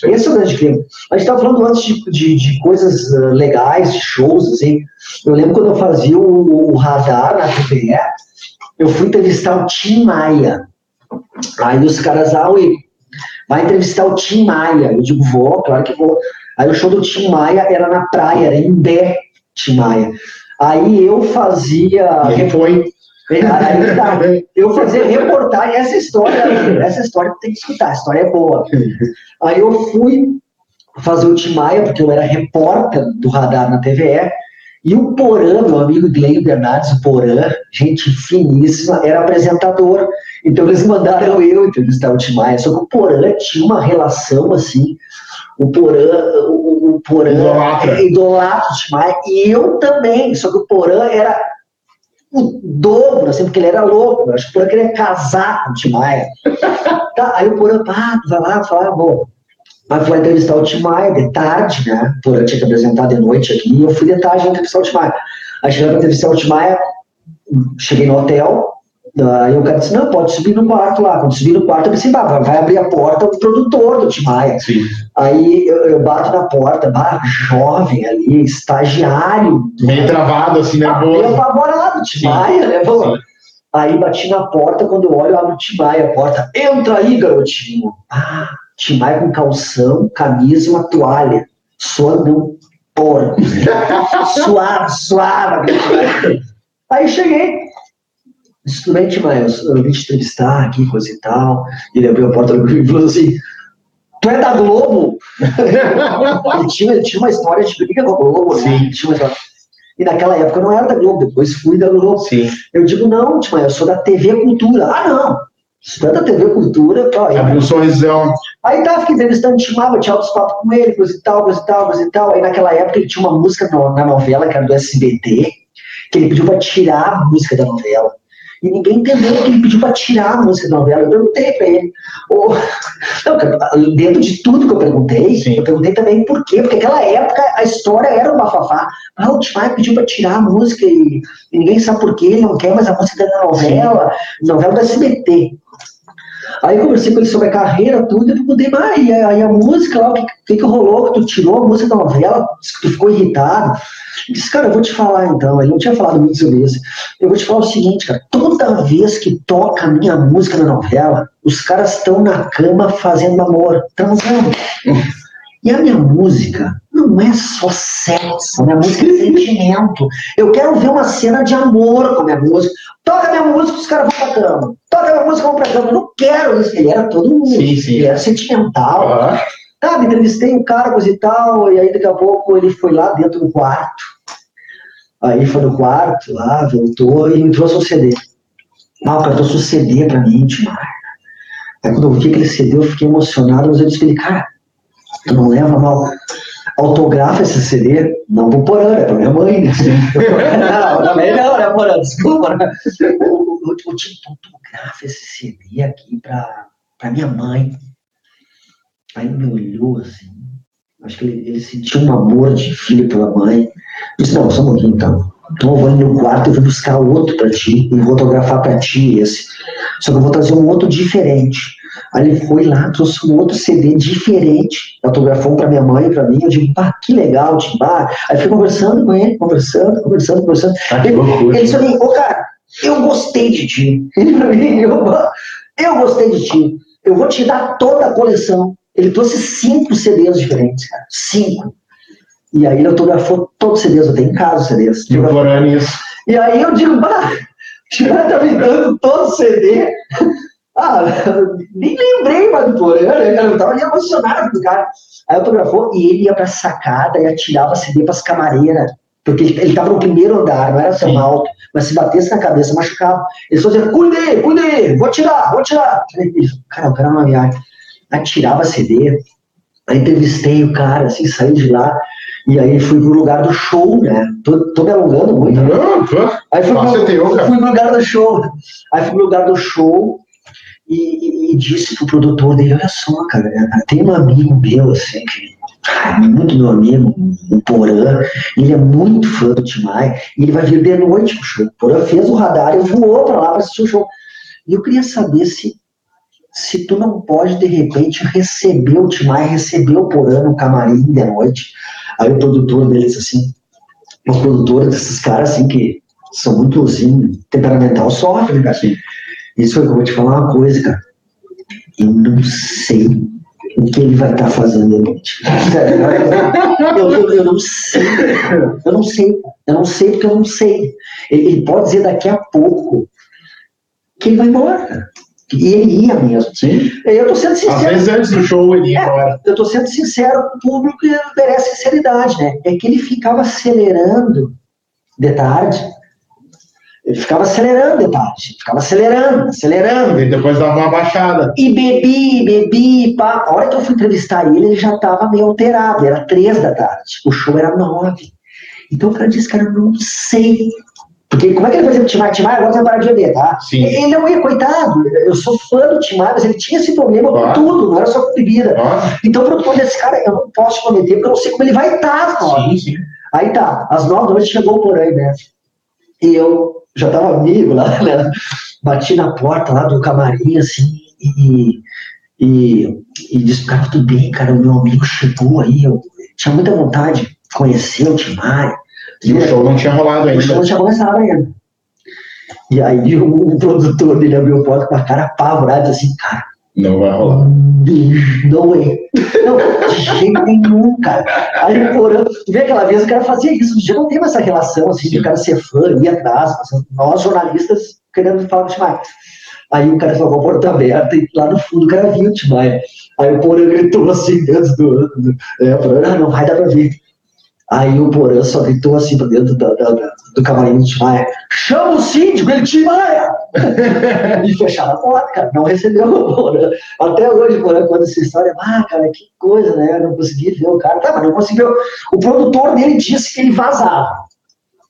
É, Esse é o grande crime. A gente tava falando antes de, de, de coisas uh, legais, de shows, assim. Eu lembro quando eu fazia o, o radar na TVE, eu fui entrevistar o Tim Maia. Aí os caras, ah, vai entrevistar o Tim Maia. Eu digo, vou, claro que vou. Aí o show do Tim Maia era na praia, era em Bé, Tim Maia. Aí eu fazia. E foi. Aí, tá, eu fazia reportagem, essa história, essa história tem que escutar, a história é boa. Aí eu fui fazer o Tim Maia, porque eu era repórter do radar na TVE, e o Porã, meu amigo Gleio Bernardes, o Porã, gente finíssima, era apresentador. Então eles mandaram eu entrevistar o Tim Maia, só que o Porã tinha uma relação assim o Porã, o, o Porã idolatra. idolatra o Tim Maia, e eu também, só que o Porã era o dobro, assim, porque ele era louco, eu acho que o Porã queria casar com o Tim Maia. tá, aí o Porã, ah, vai lá, fala, bom. Aí foi entrevistar o Tim Maia de tarde, né? O Porã tinha que apresentar de noite aqui, e eu fui de tarde entrevistar o Tim Maia. Aí cheguei para entrevistar o Tim Maia, cheguei no hotel, Aí o cara disse, não, pode subir no quarto lá. Quando subir no quarto, eu disse, vai, vai abrir a porta o produtor do Timaya. Sim. Aí eu, eu, bato na porta, bah, jovem ali, estagiário. Meio travado, assim, nervoso. Meio apavorado, Timaya, né? Aí bati na porta, quando eu olho, eu abro o Timaya a porta. Entra aí, garotinho. Ah, Timaya com calção, camisa e uma toalha. Suando porco. <laughs> suave, suave. Aí cheguei, estudante, mas eu vim te entrevistar aqui, coisa e tal. E ele abriu a porta e falou assim: Tu é da Globo? <laughs> ele, tinha, tinha uma história de briga com a Globo, né? Tinha uma E naquela época eu não era da Globo, depois fui da Globo. Sim. Eu digo, não, Timaya, eu sou da TV Cultura. Ah, não. Se tu é da TV Cultura, pô, aí. Abriu um sorrisão. Aí tá, fiquei entrevistando, chamava, tinha altos papos com ele, coisa e tal, coisa e tal, coisa e tal. Aí naquela época ele tinha uma música na novela, que era do SBT, que ele pediu pra tirar a música da novela. E ninguém entendeu que ele pediu para tirar a música da novela. Eu perguntei para ele. Oh, não, dentro de tudo que eu perguntei, Sim. eu perguntei também por quê. Porque naquela época a história era uma bafafá. Ah, o pediu para tirar a música e, e, ninguém sabe por quê, ele não quer mais a música da novela, Sim. novela do SBT. Aí conversei com ele sobre a carreira, tudo, e perguntei, mas aí, aí a música lá, o que, que, que rolou? Que tu tirou a música da novela, tu ficou irritado. Eu disse, cara, eu vou te falar então, ele não tinha falado muito sobre isso. Eu vou te falar o seguinte, cara, toda vez que toca a minha música na novela, os caras estão na cama fazendo amor, transando. E a minha música não é só sexo, a minha música é sentimento. Eu quero ver uma cena de amor com a minha música. Toca minha música, os caras vão pra cama. Toca minha música, vão pra cama. Eu não quero isso. Ele era todo mundo. Sim, sim. Ele era sentimental. Uhum. Sabe, entrevistei o um cara, coisa e tal, e aí daqui a pouco ele foi lá dentro do quarto. Aí foi no quarto, lá, voltou e me trouxe um CD. Não, cara, trouxe um CD pra mim, Timar. Aí quando eu vi aquele CD, eu fiquei emocionado, mas eu disse pra ele, cara, tu não leva mal. Autografa esse CD? Não pro Porã, é pra minha mãe, né? não, também não, né, Porã? Desculpa, né? Eu, eu, eu te autografa esse CD aqui pra, pra minha mãe. Aí me olhou assim, acho que ele, ele sentiu um amor de filho pela mãe. Disse, não, só um pouquinho então. Então eu vou no quarto e vou buscar outro para ti e vou fotografar para ti esse. Só que eu vou trazer um outro diferente. Aí ele foi lá, trouxe um outro CD diferente, autografou um para minha mãe e para mim. Eu digo, pá, que legal, Timbar. Aí fui conversando com ele, conversando, conversando, conversando. Ah, ele, ele disse mim, ô cara, eu gostei de ti. <laughs> Ele pra mim, eu, eu gostei de ti. Eu vou te dar toda a coleção. Ele trouxe cinco CDs diferentes, cara. Cinco. E aí ele autografou todos os CDs, eu tenho em casa os CDs. E aí eu digo, bah, o cara tá me dando todo o CD. <laughs> Ah, nem lembrei do Porã, né? Eu tava ali emocionado com o cara. Aí autografou e ele ia pra sacada e atirava CD pras camareiras. Porque ele, ele tava no primeiro andar, não era tão alto, mas se batesse na cabeça, machucava. Ele só dizia, cuide, cuide, vou tirar, vou tirar. Ele, cara, o cara não viagem atirava CD. Aí entrevistei o cara, assim, saí de lá. E aí fui pro lugar do show, né? Tô, tô me alongando muito. Né? Aí fui pro, fui pro lugar do show. Aí fui pro lugar do show e, e, e disse pro produtor dele, olha só, cara, tem um amigo meu, assim, que é muito meu amigo, o Porã, ele é muito fã do Timai, e ele vai vir de noite pro show. O Porã fez o radar e voou pra lá pra assistir o show. E eu queria saber se se tu não pode, de repente, receber o Timai, receber o Porã no camarim de noite. Aí o produtor deles, assim, os produtores desses caras, assim, que são muito, assim, temperamental, sofrem, cara. Assim. Isso eu vou te falar uma coisa, cara. Eu não sei o que ele vai estar tá fazendo à noite. <laughs> Eu, eu, eu, não sei. Eu não sei. Eu não sei porque eu não sei. Ele, ele pode dizer daqui a pouco que ele vai embora, cara. E ele ia mesmo. Sim. Eu estou sendo sincero. Às vezes antes do show ele ia é, Eu estou sendo sincero com o público merece sinceridade, né? É que ele ficava acelerando de tarde. Ele ficava acelerando de tarde. Ficava acelerando, acelerando. E depois dava uma baixada. E bebi, bebi, pá. A hora que eu fui entrevistar ele, ele já estava meio alterado. Era três da tarde. O show era nove. Então o cara disse, cara, eu não sei porque como é que ele vai dizer Timar? Timar agora vai parar de beber, tá? Sim. Ele não ia, coitado. Eu sou fã do Timar, mas ele tinha esse problema com tudo, não era só com bebida. Então o produtor desse cara, eu não posso prometer, porque eu não sei como ele vai estar, tá, sim, sim. Aí tá, às nove da noite chegou o Porém, né? E eu já tava amigo lá, <laughs> né? Bati na porta lá do camarim, assim, e, e, e disse, cara, tudo bem, cara, o meu amigo chegou aí, eu tinha muita vontade de conhecer o Tim Maia. E o show não tinha rolado ainda. O show não tinha começado ainda. E aí <laughs> o, o produtor dele abriu a porta com a cara apavorada, assim, cara, não vai rolar. Não é. Não, de jeito nenhum, cara. Aí o Porã, tu vê aquela vez o cara fazia isso, já não tem mais essa relação assim, de o cara ser fã, ir atrás, nós jornalistas querendo falar com o Timaya. Aí o cara falou com a porta aberta e lá no fundo o cara viu o Timaya. Aí o Porã gritou assim dentro do. do é, Porã, ah, não vai dar pra ver. Aí o Porã só gritou assim pra dentro da, da, da, do camarim do Timaya: chama o síndico, ele Timaya! <laughs> e fecharam a porta, cara, não recebeu o Porã. Até hoje, o Porã conta essa história: ah, cara, que coisa, né? Eu não consegui ver o cara. Tá, mas não conseguiu. O produtor dele disse que ele vazava.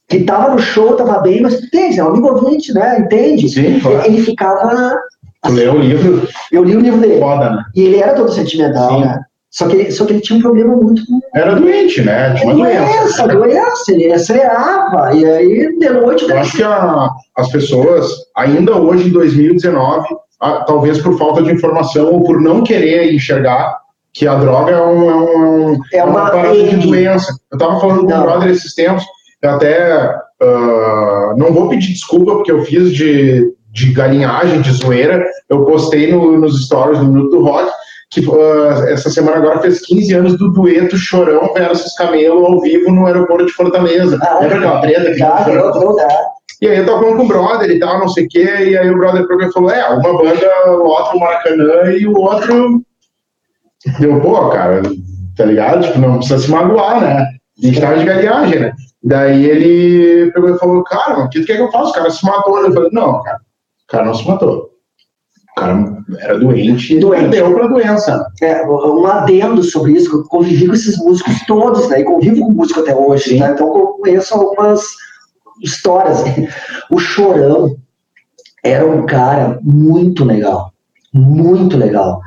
Que tava no show, tava bem, mas entende, é um amigo ouvinte, né? Entende? Sim, claro. Ele ficava. Tu leu o livro? Eu li o livro dele. Foda, né? E ele era todo sentimental, Sim. né? Só que, só que ele tinha um problema muito Era doente, né? Tinha uma doença. doença, doença, ele acelerava, e aí de noite. Eu acho que a- as pessoas, ainda hoje em 2019, a- talvez por falta de informação ou por não querer enxergar que a droga é, um, é, um- É é uma, uma parada de doença. Eu tava falando com o brother esses tempos, eu até ah, não vou pedir desculpa porque eu fiz de, de galinhagem, de zoeira, eu postei no- nos stories do Minuto do Rock, que ah, essa semana agora fez 15 anos do dueto Chorão versus Camelo ao vivo no aeroporto de Fortaleza. Ah, Lembra aquela treta que deu. E aí eu tava falando com o brother e tal, não sei o quê, e aí o brother pegou e falou, é, uma banda lota o Maracanã e o outro <laughs> deu, pô, cara, tá ligado? Tipo, não precisa se magoar, né? A gente tava de galinhagem, né? Daí ele pegou e falou, cara, o que tu quer que eu faça? O cara se matou. Eu falei, não, cara, o cara não se matou. O cara era doente Doente. pra doença. É, um adendo sobre isso, eu convivi com esses músicos todos, né? E convivo com músico até hoje, né? Então eu conheço algumas histórias. <laughs> O Chorão era um cara muito legal. Muito legal.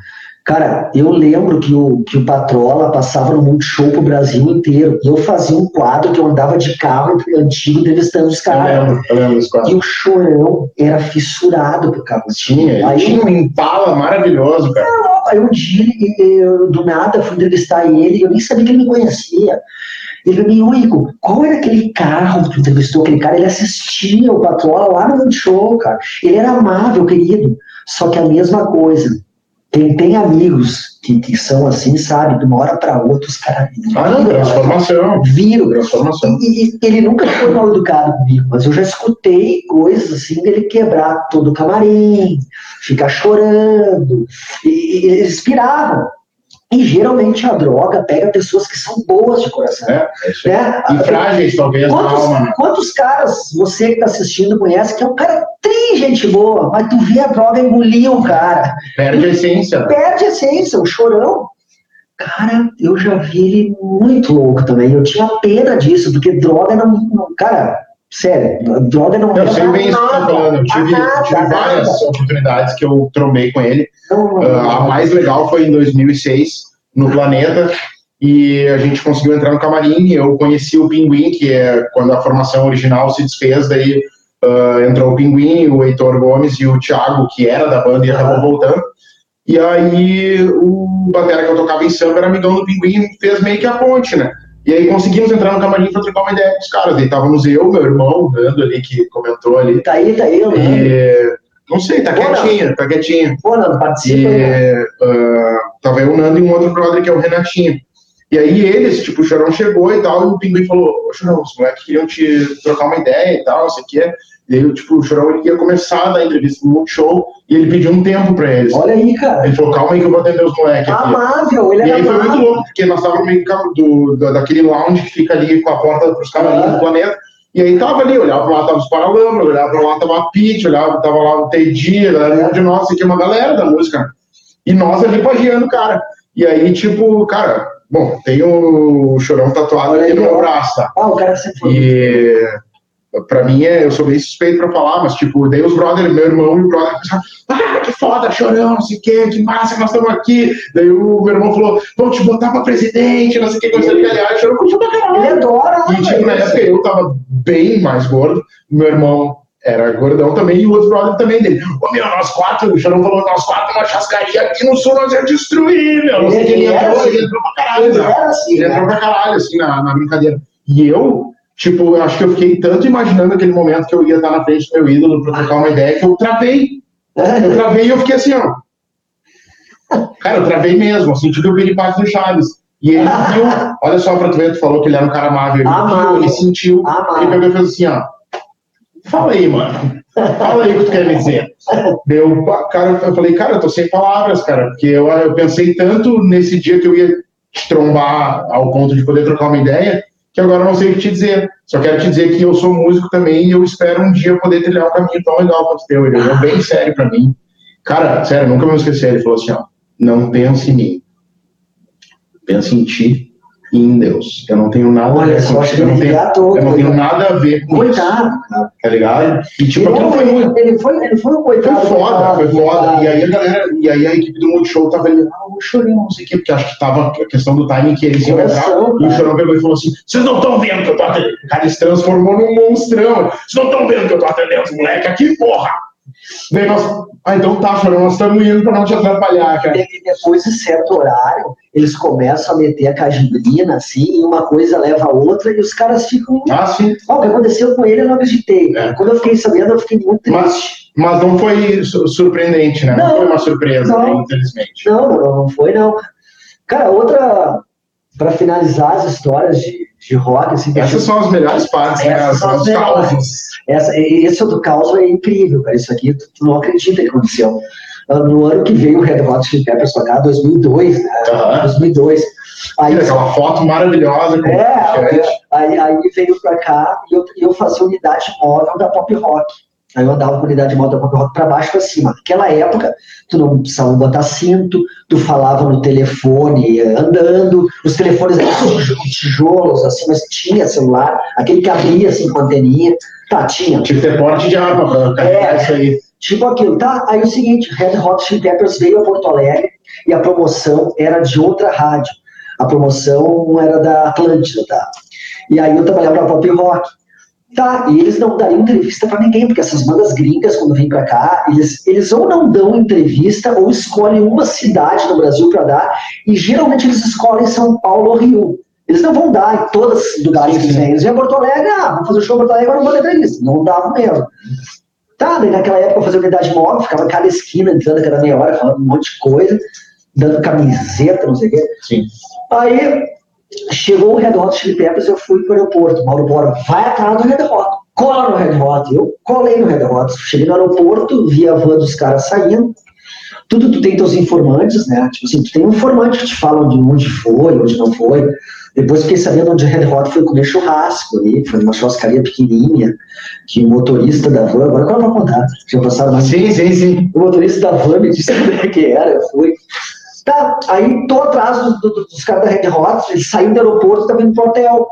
Cara, eu lembro que o, que o Patrola passava no Multishow pro Brasil inteiro. E eu fazia um quadro que eu andava de carro antigo entrevistando os Eu caras. lembro, eu lembro desse quadro. E o Chorão era fissurado por carro Tinha, Aí tinha um impala maravilhoso, cara. Aí um dia, eu, do nada, fui entrevistar ele, eu nem sabia que ele me conhecia. Ele me ô Igor, qual era aquele carro que tu entrevistou? Aquele cara, ele assistia o Patrola lá no Multishow, cara. Ele era amável, querido. Só que a mesma coisa. Quem tem amigos que, que são assim, sabe, de uma hora para outra, os caras Ah, não, transformação. viram. Transformação. E, e ele nunca foi mal educado comigo, mas eu já escutei coisas assim dele quebrar todo o camarim, ficar chorando, e, e eles piravam. E geralmente a droga pega pessoas que são boas de coração. É, é. Né? E frágeis, talvez, na Quantos, alma, né? quantos caras você que está assistindo conhece que é um cara tri gente boa, mas tu vê a droga engolir o cara, Perde a essência. perde a essência, o chorão. Cara, eu já vi ele muito louco também. Eu tinha pena disso, porque droga não. não- cara, sério, droga não Eu leva sei bem isso falando. Eu tive, nada, tive várias nada. oportunidades que eu trombei com ele. Não, Ah, a mais legal foi em 2006, no Planeta, e a gente conseguiu entrar no camarim. Eu conheci o Pinguim, que é quando a formação original se desfez, daí ah, entrou o Pinguim, o Heitor Gomes e o Thiago, que era da banda e acabou voltando. E aí o batera que eu tocava em samba era amigão do Pinguim, fez meio que a ponte, né? E aí conseguimos entrar no camarim para trocar uma ideia com os caras. Daí estávamos eu, meu irmão, o Nando ali, que comentou ali. Tá aí, tá aí, eu lembro. E, não sei, tá Bora. quietinho, tá quietinho. Pô, E participa. né? ah, tava eu, o Nando e um outro brother que é o Renatinho. E aí eles, tipo, o Chorão chegou e tal, e o Pinguim falou, ô Chorão, os moleques queriam te trocar uma ideia e tal, não sei o quê. E aí, tipo, o Chorão ele ia começar a entrevista no Multishow e ele pediu um tempo pra eles. Olha aí, cara. Ele falou, calma aí que eu vou atender os moleques aqui. Amável, ele E era aí foi muito amável. louco, porque nós estávamos meio que do, da- daquele lounge que fica ali com a porta pros camarins Ah. do planeta. E aí tava ali, olhava pra lá, tava os Paralamas, olhava pra lá, tava a Pete, olhava, tava lá o Teddy, a galera de nós, aqui uma galera da música. E nós ali pagiando, cara. E aí, tipo, cara, bom, tem o chorão tatuado Olha aqui no meu braço? Ah, o cara sempre foi. E pra mim, é, eu sou bem suspeito pra falar, mas tipo, daí os brothers, meu irmão e o brother pensaram, ah, que foda, chorão, não sei o que, que massa que nós estamos aqui. Daí o meu irmão falou, vamos te botar pra presidente, não sei o que, coisa de aliás, chorão curtiu pra Ele caralho. adora. E tipo, na isso. época eu tava bem mais gordo, meu irmão era gordão também, e o outro brother também dele. Ô meu, nós quatro, o Chorão falou, nós quatro numa chascaria aqui no sul, nós ia destruir, meu. Não sei Ele ele entrou, assim. ele entrou pra caralho, Ele era assim, Ele né? entrou pra caralho, assim, na, na brincadeira. E eu, tipo, eu acho que eu fiquei tanto imaginando aquele momento que eu ia estar na frente do meu ídolo pra trocar uma ideia que eu travei. Eu travei e eu fiquei assim, ó. Cara, eu travei mesmo, assim, tive o piripaque do Chaves. E ele <laughs> viu, olha só pra tu ver, tu falou que ele era um cara amável. Ele viu, ele sentiu, ele pegou e fez assim, ó. Fala aí, mano. Fala aí o que tu quer me dizer. Deu, cara, eu falei, cara, eu tô sem palavras, cara, porque eu, eu pensei tanto nesse dia que eu ia te trombar ao ponto de poder trocar uma ideia, que agora eu não sei o que te dizer. Só quero te dizer que eu sou músico também e eu espero um dia poder trilhar um caminho tão legal quanto teu. Ele olhou bem sério pra mim. Cara, sério, nunca me esqueci. Ele falou assim, ó, não pense em mim. Pense em ti e em Deus. Eu não tenho nada Olha a ver com isso. Eu não tenho, todo. eu não tenho nada a ver com isso. Coitado. Tá ligado? E tipo, Ele, foi muito. ele, foi, ele foi um Foi coitado. foda, foi coitado, foda. E aí a coitado. galera, e aí a equipe do Multishow tava ali, ah, o Chorão, não sei o quê, porque acho que tava a questão do timing que eles iam entrar. E o. Chorão pegou e falou assim: vocês não estão vendo que eu tô atendendo. O cara se transformou num monstrão. Vocês não estão vendo que eu tô atendendo os moleques aqui, porra! Daí nós, ah, então tá, Chorão, nós estamos indo pra não te atrapalhar, cara. E depois de certo horário, eles começam a meter a cajibrina, assim, e uma coisa leva a outra, e os caras ficam. Ah, sim. "Ah, o que aconteceu com ele, eu não acreditei. É. Quando eu fiquei sabendo, eu fiquei muito triste. Mas, mas não foi su- surpreendente, né? Não, Não, foi uma surpresa, não. infelizmente. Não, não foi, não. Cara, outra. Para finalizar as histórias de, de rock, assim, Essas são as melhores partes, né? As, são as as melhores. causas. Essa, esse do caos é incrível, cara. Isso aqui tu, tu não acredita que aconteceu. Ah, No ano que veio o Red Hot Chili Peppers tocar, 2002, né? Aham. 2002. Aí, Aquela foto maravilhosa é, aí, aí veio pra cá e eu, eu fazia unidade móvel da pop rock. Aí eu andava com unidade móvel da pop rock pra baixo e pra cima. Naquela época, tu não precisava botar cinto, tu falava no telefone andando, os telefones eram tij- tijolos, assim, mas tinha celular, aquele que abria assim com anteninha. Tá, tinha. Que ter porte de arma pra carregar É. isso aí. Tipo aquilo, tá? Aí o seguinte, Red Hot Chili Peppers veio a Porto Alegre e a promoção era de outra rádio. A promoção era da Atlântida, tá? E aí eu trabalhava na Pop Rock. Tá, e eles não dariam entrevista pra ninguém, porque essas bandas gringas, quando vêm pra cá, eles, eles ou não dão entrevista ou escolhem uma cidade no Brasil pra dar, e geralmente eles escolhem São Paulo ou Rio. Eles não vão dar em todos os lugares que vêm. Eles vêm a Porto Alegre, ah, vamos fazer o show em Porto Alegre, agora não vou dar entrevista. Não davam mesmo. Tá, daí naquela época eu fazia unidade móvel, ficava cada esquina entrando cada meia hora, falando um monte de coisa, dando camiseta, não sei o quê. Sim. Aí chegou o Red Hot Chili Peppers, eu fui pro aeroporto. Mauro Bora, vai atrás do Red Hot, cola no Red Hot. Eu colei no Red Hot, cheguei no aeroporto, vi a van dos caras saindo. Tudo tu tem teus informantes, né? Tipo assim, tu tem um informante que te fala de onde foi, onde não foi. Depois fiquei sabendo onde o Red Hot foi comer churrasco ali, foi numa churrascaria pequenininha, que o motorista da van, agora qual é o contar? Já passaram mais Sim, sim, sim. o motorista da van me disse <laughs> onde é que era, eu fui. Tá, aí tô atrás do- do- dos caras da Red Hot, eles saíram do aeroporto e estavam indo pro hotel,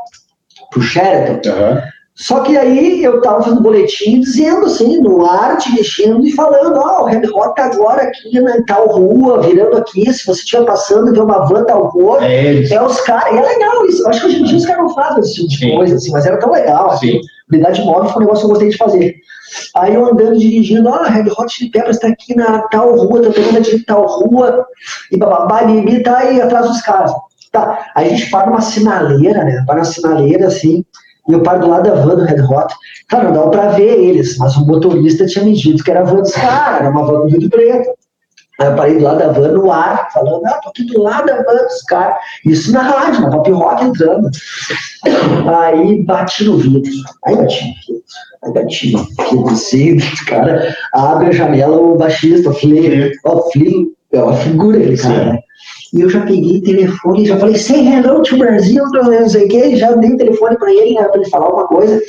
pro Sheraton. Aham. Só que aí eu tava fazendo boletim dizendo assim, no ar, te mexendo e falando, ó, o Red Hot tá agora aqui na tal rua, virando aqui, se você estiver passando, vê uma van tal cor, É é os caras, e é legal isso, eu acho que hoje em dia os caras não fazem esse tipo de Sim. coisa, assim, mas era tão legal, assim, Sim. unidade móvel foi um negócio que eu gostei de fazer. Aí eu andando, dirigindo, ó, Red Hot Chili Peppers tá aqui na tal rua, tá pegando de tal rua, e bababá, bibi, tá aí atrás dos caras. Tá, aí a gente para numa sinaleira, né, para na sinaleira, assim, e eu paro do lado da van do Red Hot. Claro, não dava pra ver eles, mas o motorista tinha me dito que era a van dos caras, era uma van do Rio Preto. Aí eu parei do lado da van no ar, falando, ah, tô aqui do lado da van dos caras. Isso na rádio, na pop rock entrando. Aí bati no vidro. Aí bati no vidro. Aí bati no vidro, assim, o cara abre a janela, o baixista, o Flea, o Flea, é uma figura aquele cara, Sim. né? E eu já peguei o telefone, já falei, say hello to Brasil, não sei o quê, já dei o telefone pra ele, né, pra ele falar alguma coisa.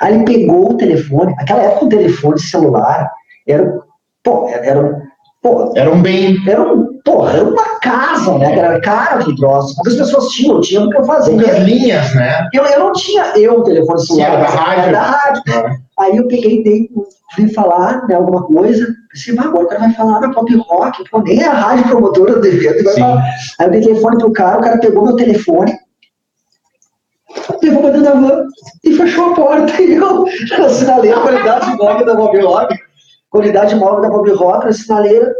Aí ele pegou o telefone, naquela época o telefone celular era, pô, era, era, pô, Era um bem. era, um, pô, era uma casa, né, era caro que troço. Poucas pessoas tinham, tinham o que eu fazer. Poucas linhas, né? Eu, eu não tinha eu o telefone celular. Era da rádio. Da rádio. Aí eu peguei, dei, fui falar né, alguma coisa, pensei, "Ah, agora o cara vai falar na pop rock, pô, nem a rádio promotora do evento vai falar. Aí eu dei telefone pro cara, o cara pegou meu telefone, levou pra dentro da van e fechou a porta. <laughs> E eu assinalei a qualidade móvel da Bob Rock, qualidade móvel da Bob Rock, a sinaleira.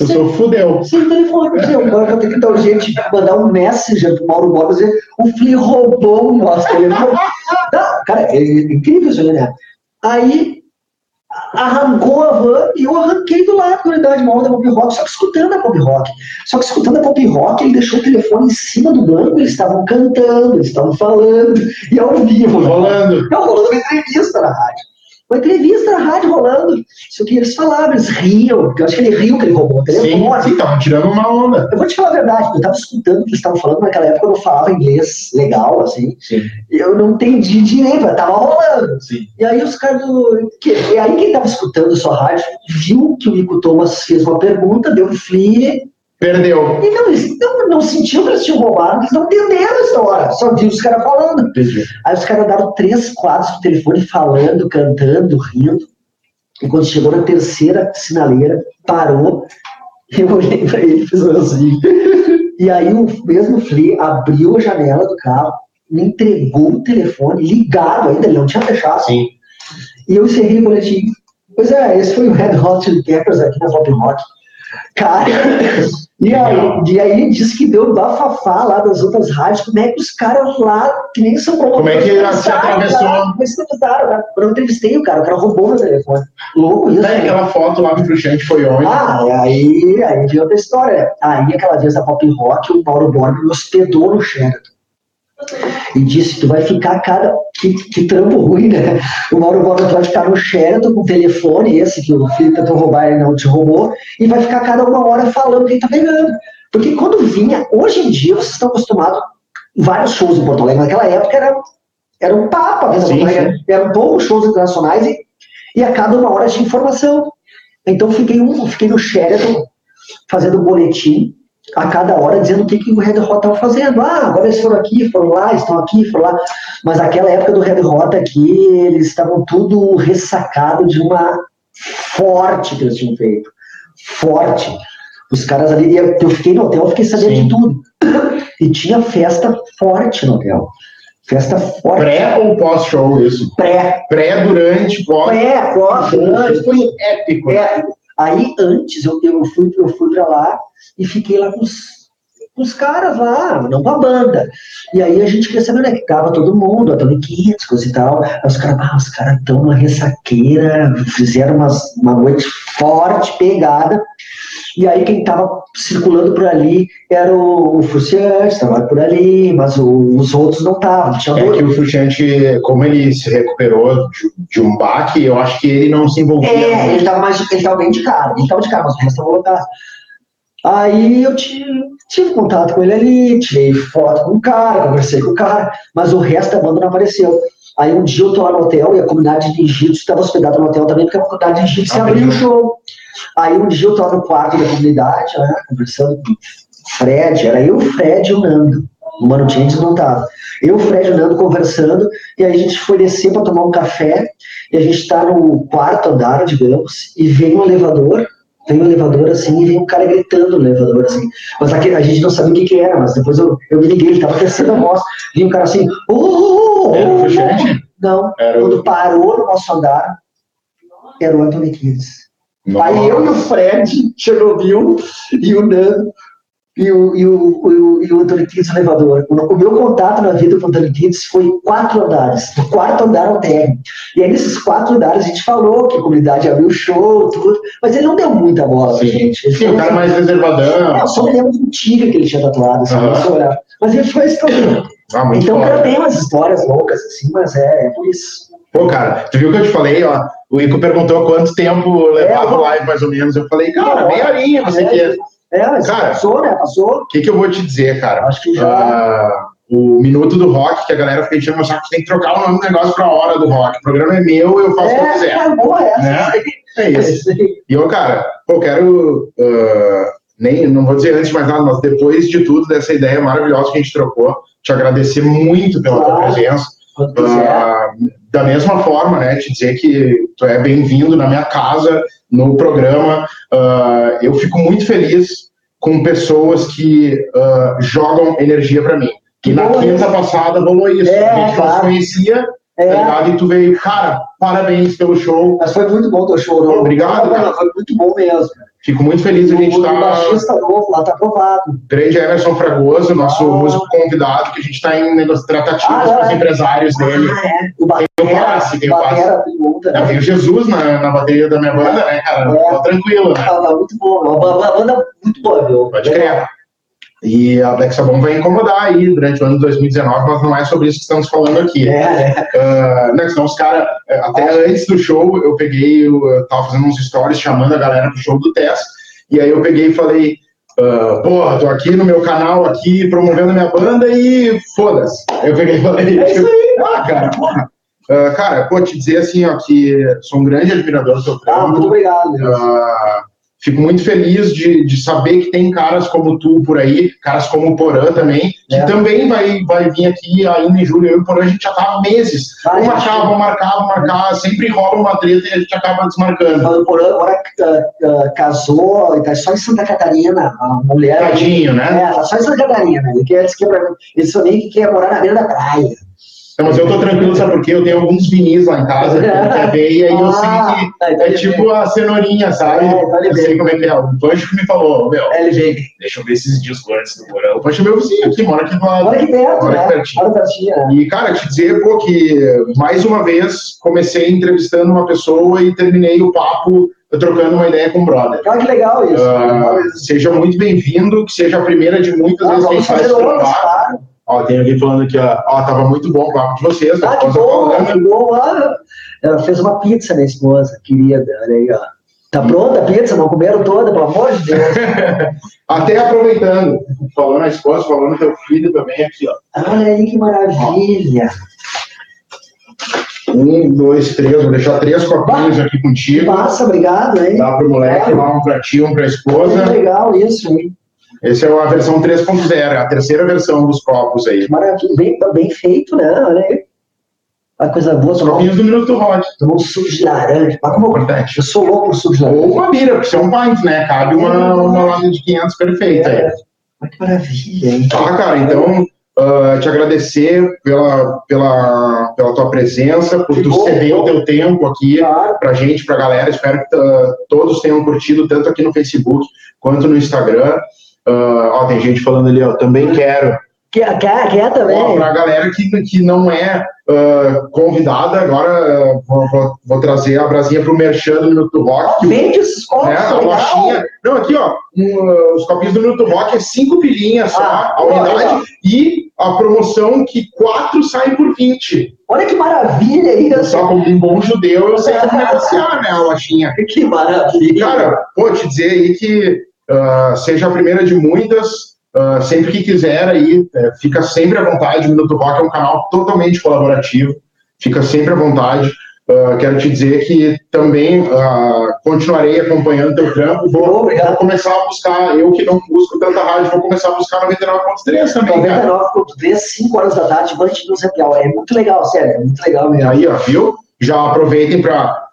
Eu sou fudeu. Sem telefone. Agora eu vou ter que dar urgente mandar um messenger pro Mauro Borba dizer o Flea roubou o nosso telefone. <laughs> Não, cara, é incrível isso, né? Aí arrancou a van e eu arranquei do lado da unidade móvel da pop rock, só que escutando a pop rock. Só que escutando a pop rock, ele deixou o telefone em cima do banco, eles estavam cantando, eles estavam falando, e ao vivo. Rolando. Não, rolando uma entrevista na rádio uma entrevista na rádio rolando. Isso que eles falavam, eles riam, porque eu acho que ele riu que ele roubou o telefone. Sim, estavam tirando uma onda. Eu vou te falar a verdade, eu estava escutando o que eles estavam falando naquela época, eu não falava inglês legal, assim. Sim. Eu não entendi direito, mas tava rolando. Sim. E aí os caras do. Que, e aí quem estava escutando a sua rádio viu que o Nico Thomas fez uma pergunta, deu um flee Perdeu. E não, eles não, não sentiam que eles tinham roubado, eles não entenderam a história, só viu os caras falando. Entendi. Aí os caras daram três quadros pro telefone falando, cantando, rindo. E quando chegou na terceira sinaleira, parou. Eu olhei pra ele e fiz assim. E aí o mesmo Flea abriu a janela do carro, me entregou o telefone, ligado ainda, ele não tinha fechado. Sim. E eu encerrei o boletim. Pois é, esse foi o Red Hot Chili Peppers aqui na Pop Rock. Cara, e aí, e aí disse que deu bafafá lá das outras rádios. Como é que os caras lá, que nem São Paulo. Como é que se atravessou? Como é né? Eu entrevistei o cara, o cara roubou meu telefone. Louco isso. Daí né? aquela foto lá do Cruxante foi onde? Ah, aí, aí vi outra história. Aí, aquela vez da Pop Rock, o Mauro Borba me hospedou no Sheraton. E disse, tu vai ficar cada. Que, que trampo ruim, né? O Mauro Borba vai ficar no Sheraton com o telefone, esse que o filho tentou roubar e não te roubou, e vai ficar cada uma hora falando quem tá pegando. Porque quando vinha, hoje em dia, vocês estão acostumados, vários shows em Porto Alegre, naquela época era, era um papo, a Sim, sim, eram poucos shows internacionais e, e a cada uma hora tinha informação. Então fiquei, um, fiquei no Sheraton fazendo boletim a cada hora dizendo o que, que o Red Hot estava fazendo. Ah, agora eles foram aqui, foram lá, estão aqui, foram lá. Mas aquela época do Red Hot aqui, eles estavam tudo ressacado de uma forte que eles tinham feito. Forte. Os caras ali, eu fiquei no hotel, eu fiquei sabendo Sim. de tudo. E tinha festa forte no hotel. Festa forte. Pré ou pós-show isso? Pré. Pré, durante, pós. Pré, pós, antes. Foi épico. É, aí antes eu, eu fui, eu fui pra lá e fiquei lá com os, com os caras lá, não com a banda. E aí a gente queria saber, né, que tava todo mundo, a Tony Kids, coisa e tal. Aí os caras, ah, os caras tão uma ressaqueira, fizeram umas, uma noite forte, pegada. E aí quem tava circulando por ali era o, o Fruciante, estava por ali, mas o, os outros não estavam. É que o Fruxante, como ele se recuperou de, de um baque, eu acho que ele não se envolvia É, muito. ele tava mais, ele tava bem de cara, ele tava de cara, mas o resto tava lotado. Aí eu tive, tive contato com ele ali, tirei foto com o cara, conversei com o cara, mas o resto da banda não apareceu. Aí um dia eu tô lá no hotel e a comunidade de egípcios estava hospedada no hotel também, porque a comunidade de egípcios Abriu. abriu o show. Aí um dia eu tô lá no quarto da comunidade, né, conversando com o Fred, era eu, o Fred e o Nando. O Mano James não tava. Eu, o Fred e o Nando conversando, e aí a gente foi descer para tomar um café, e a gente tá no quarto andar, digamos, e vem um elevador, vem um elevador assim, e vem um cara gritando no elevador assim. Mas aqui, a gente não sabia o que que era, mas depois eu, eu me liguei, ele tava descendo a voz, vinha um cara assim, oh, oh, oh, Era o Fruxante? Não, Era o- quando parou no nosso andar, era o Anthony Kids. Nossa. Aí eu e o Fred, <laughs> Chernobyl, e o Nando, e o, e o, e o, e o Anthony Kids elevador. O, o meu contato na vida com o Anthony Kids foi quatro andares, do quarto andar ao térreo. E aí nesses quatro andares a gente falou que a comunidade abriu show, tudo, mas ele não deu muita bola pra gente. Ele Sim, o cara mais reservadão. "Ah, eu só me lembro do tigre que ele tinha tatuado, assim, olhar. Mas ele foi história. Ah, Então, o cara tem umas histórias loucas, assim, mas é, é por isso. Pô, cara, tu viu o que eu te falei, ó? O Ico perguntou quanto tempo levava É, o live, mais ou menos. Eu falei, cara, meia horinha, você É, quer. É, Cara, passou, né? Passou. O que, que eu vou te dizer, cara? Acho que já. Ah, o minuto do rock, que a galera fica enchendo o saco, tem que trocar o nome do negócio pra hora do rock. O programa é meu, eu faço o que eu é, quiser. é boa essa. Né? É isso. <laughs> Esse- E eu, cara, pô, quero. ah, nem, não vou dizer antes de mais nada, mas depois de tudo, dessa ideia maravilhosa que a gente trocou, te agradecer muito pela tua Claro. presença. Quando quiser. Ah, da mesma forma, né, te dizer que tu é bem-vindo na minha casa, no programa. Ah, eu fico muito feliz com pessoas que ah, jogam energia para mim. Que na quinta passada rolou isso. É, a gente não se conhecia, tá É, ligado? E tu veio, cara, parabéns pelo show. mas foi muito bom teu show. não? Obrigado, cara. Foi muito bom mesmo. Fico muito feliz a gente o, tá. o baixista novo lá tá aprovado. Grande Emerson Fragoso, nosso Ah. músico convidado, que a gente está em nego- tratativas Ah, com os é. empresários dele. Ah, é. O Tem o Batera, passe, tem o passe. Batera pergunta, né? tem o Jesus na, na bateria da minha banda, né, cara? É. Tá tranquilo, né? Tá, tá muito bom. Uma, uma- uma banda muito boa, viu? Pode crer. E a Sabbath vai incomodar aí durante o ano de 2019, mas não é sobre isso que estamos falando aqui. É, é. Ah, né, senão os caras, até antes do show, eu peguei, eu, tava fazendo uns stories chamando a galera pro show do Tess, e aí eu peguei e falei, ah, porra, tô aqui no meu canal, aqui, promovendo a minha banda e foda-se. Eu peguei e falei, É isso aí. ah, cara, porra. Ah, cara, pô, te dizer assim, ó, que sou um grande admirador do teu Ah, muito obrigado. meu. Fico muito feliz de, de saber que tem caras como tu por aí, caras como o Porã também, que É. também vai, vai vir aqui ainda em julho. Eu e o Porã, a gente já tá há meses. Vai, Vamos marcar, vamos marcar, vamos marcar. Sempre rola uma treta e a gente acaba desmarcando. Falando por agora ah, casou, e tá só em Santa Catarina, a mulher. Tadinho, né? É, tá só em Santa Catarina. Ele quer, diz que é ele só nem que quer morar na beira da praia. Não, mas eu tô tranquilo, sabe por quê? Eu tenho alguns vinis lá em casa, que ele quer <laughs> ver, e aí eu sei que Ah, é tipo a cenourinha, sabe? É, vale eu bem. sei como é que é. O Pancho me falou, meu, Ele vem. deixa eu ver esses discos antes do Porã. O Pancho é meu vizinho aqui, mora aqui do lado. Mora aqui dentro, Mora né? aqui pertinho. Pertinho, né? E, cara, te dizer, pô, que mais uma vez comecei entrevistando uma pessoa e terminei o papo trocando uma ideia com o brother. Olha que legal isso. Ah, legal isso. seja muito bem-vindo, que seja a primeira de muitas Ah, vezes que a gente vai se trocar. Claro. Ó, tem alguém falando aqui, ó, ó, tava muito bom o papo de vocês. Ah, a que bom, que bom. Ah, ela fez uma pizza, minha esposa, querida. Olha aí, ó. Tá pronta a pizza? Não comeram toda, pelo amor de Deus. <laughs> Até aproveitando, falando a esposa, falando teu filho também aqui, ó. Olha aí que maravilha. Um, dois, três, vou deixar três copinhos aqui contigo. Massa, obrigado, hein? Dá pro moleque lá, um pra ti, um pra Que esposa. legal isso, hein? Essa é a versão 3.0, é a terceira versão dos copos aí. Maravilha. Bem, bem feito, né? Olha aí. Uma coisa boa, Os copinhos do Minuto Hot, tomar um suco de laranja. Mas como eu, importante. eu sou louco por suco de Ou laranja. uma bira, porque isso é um pint, né? Cabe uma, uma lata de 500 perfeita aí. É. Mas que maravilha, hein? Tá, cara, então, ah, te agradecer pela, pela, pela tua presença, por Que tu ceder o teu tempo aqui Claro. pra gente, pra galera. Espero que ah, todos tenham curtido, tanto aqui no Facebook quanto no Instagram. Ah, ó, tem gente falando ali, ó, também quero. Quer, quer, quer também? Ó, pra galera que, que não é ah, convidada, agora ah, vou, vou- vou trazer a brasinha pro Merchan do Minuto Rock. que o- Vende esses copos, né, a lojinha. Não, aqui, ó, um, uh, os copinhos do Minuto Rock é cinco pilinhas só, Ah, a unidade, legal. e a promoção que quatro saem por 20. Olha que maravilha isso. Só como um bom judeu, eu sei negociar, né, a lojinha. <laughs> Que maravilha. Cara, vou te dizer aí que ah, seja a primeira de muitas, ah, sempre que quiser aí, eh, fica sempre à vontade, o Minuto Rock é um canal totalmente colaborativo, fica sempre à vontade. Ah, quero te dizer que também ah, continuarei acompanhando teu trampo, vou, vou começar a buscar, eu que não busco tanta rádio, vou começar a buscar 99.3 também, cara. 99.3, 5 horas da tarde, Band News Happy Hour. É muito legal, sério, é muito legal mesmo. Aí, ó, viu? Já aproveitem para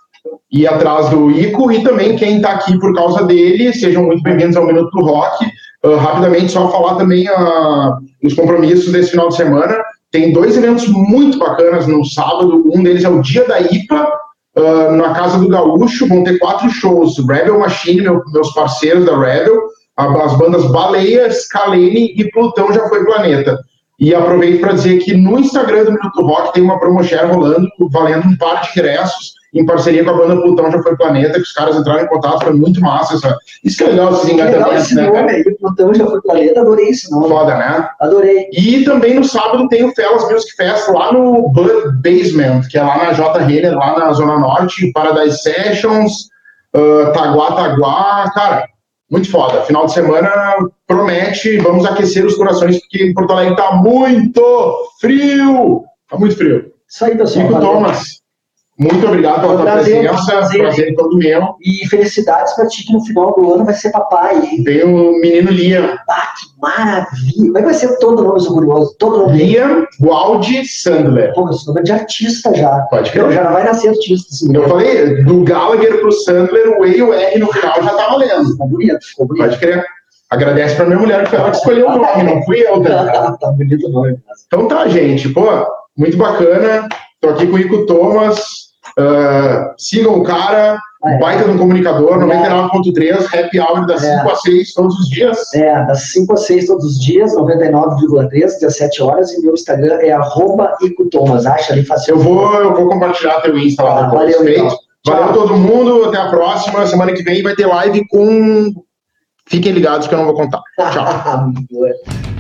ir atrás do Ico e também quem está aqui por causa dele, sejam muito bem-vindos ao Minuto do Rock. Ah, rapidamente, só falar também ah, os compromissos desse final de semana. Tem dois eventos muito bacanas no sábado. Um deles é o Dia da IPA, ah, na Casa do Gaúcho. Vão ter quatro shows: Rebel Machine, meu- meus parceiros da Rebel, as bandas Baleia, Scalene e Plutão Já Foi Planeta. E aproveito para dizer que no Instagram do Minuto Rock tem uma promoshare rolando, valendo um par de ingressos, em parceria com a banda Plutão Já Foi Planeta, que os caras entraram em contato, foi muito massa. Essa... Isso que é legal, esses esse né, nome aí, Plutão já foi planeta, adorei esse nome. Foda, né? Adorei. E também no sábado tem o Fellas Music Fest lá no Bud Basement, que é lá na J. Renner, lá na Zona Norte, Paradise Sessions, ah, Taguá, Taguá, cara, muito foda. Final de semana promete, vamos aquecer os corações, porque em Porto Alegre tá muito frio, tá muito frio. Isso aí, pessoal. Valeu. Thomas, muito obrigado pela tua presença, prazer. prazer todo meu. E felicidades pra ti que no final do ano vai ser papai, hein? Tem o menino Liam, Ah, que maravilha. Como é que vai ser todo nome do curioso? Todo nome? Liam Waldi Sandler. Pô, esse nome é de artista já. Pode crer. Não, já vai nascer artista esse Eu menino. falei, do Gallagher pro Sandler, o E e o R no final já tá valendo. Ficou bonito, ficou bonito. Pode crer. Agradece pra minha mulher, que foi ela que escolheu o nome, não fui eu, tá? <laughs> tá bonito o nome. Então tá, gente. Pô, muito bacana. Tô aqui com o Ico Thomas. Uh, sigam o cara, é. baita no comunicador, 99.3, happy hour das é. 5 a 6 todos os dias. É, das 5 a 6 todos os dias, 99,3, 17 horas, e meu Instagram é arroba Ico Thomas. Acha ali fácil. Eu vou, eu vou compartilhar teu Insta lá ah, depois. Valeu, então. Valeu todo mundo, até a próxima. Semana que vem vai ter live com. Fiquem ligados que eu não vou contar. Tchau. <laughs>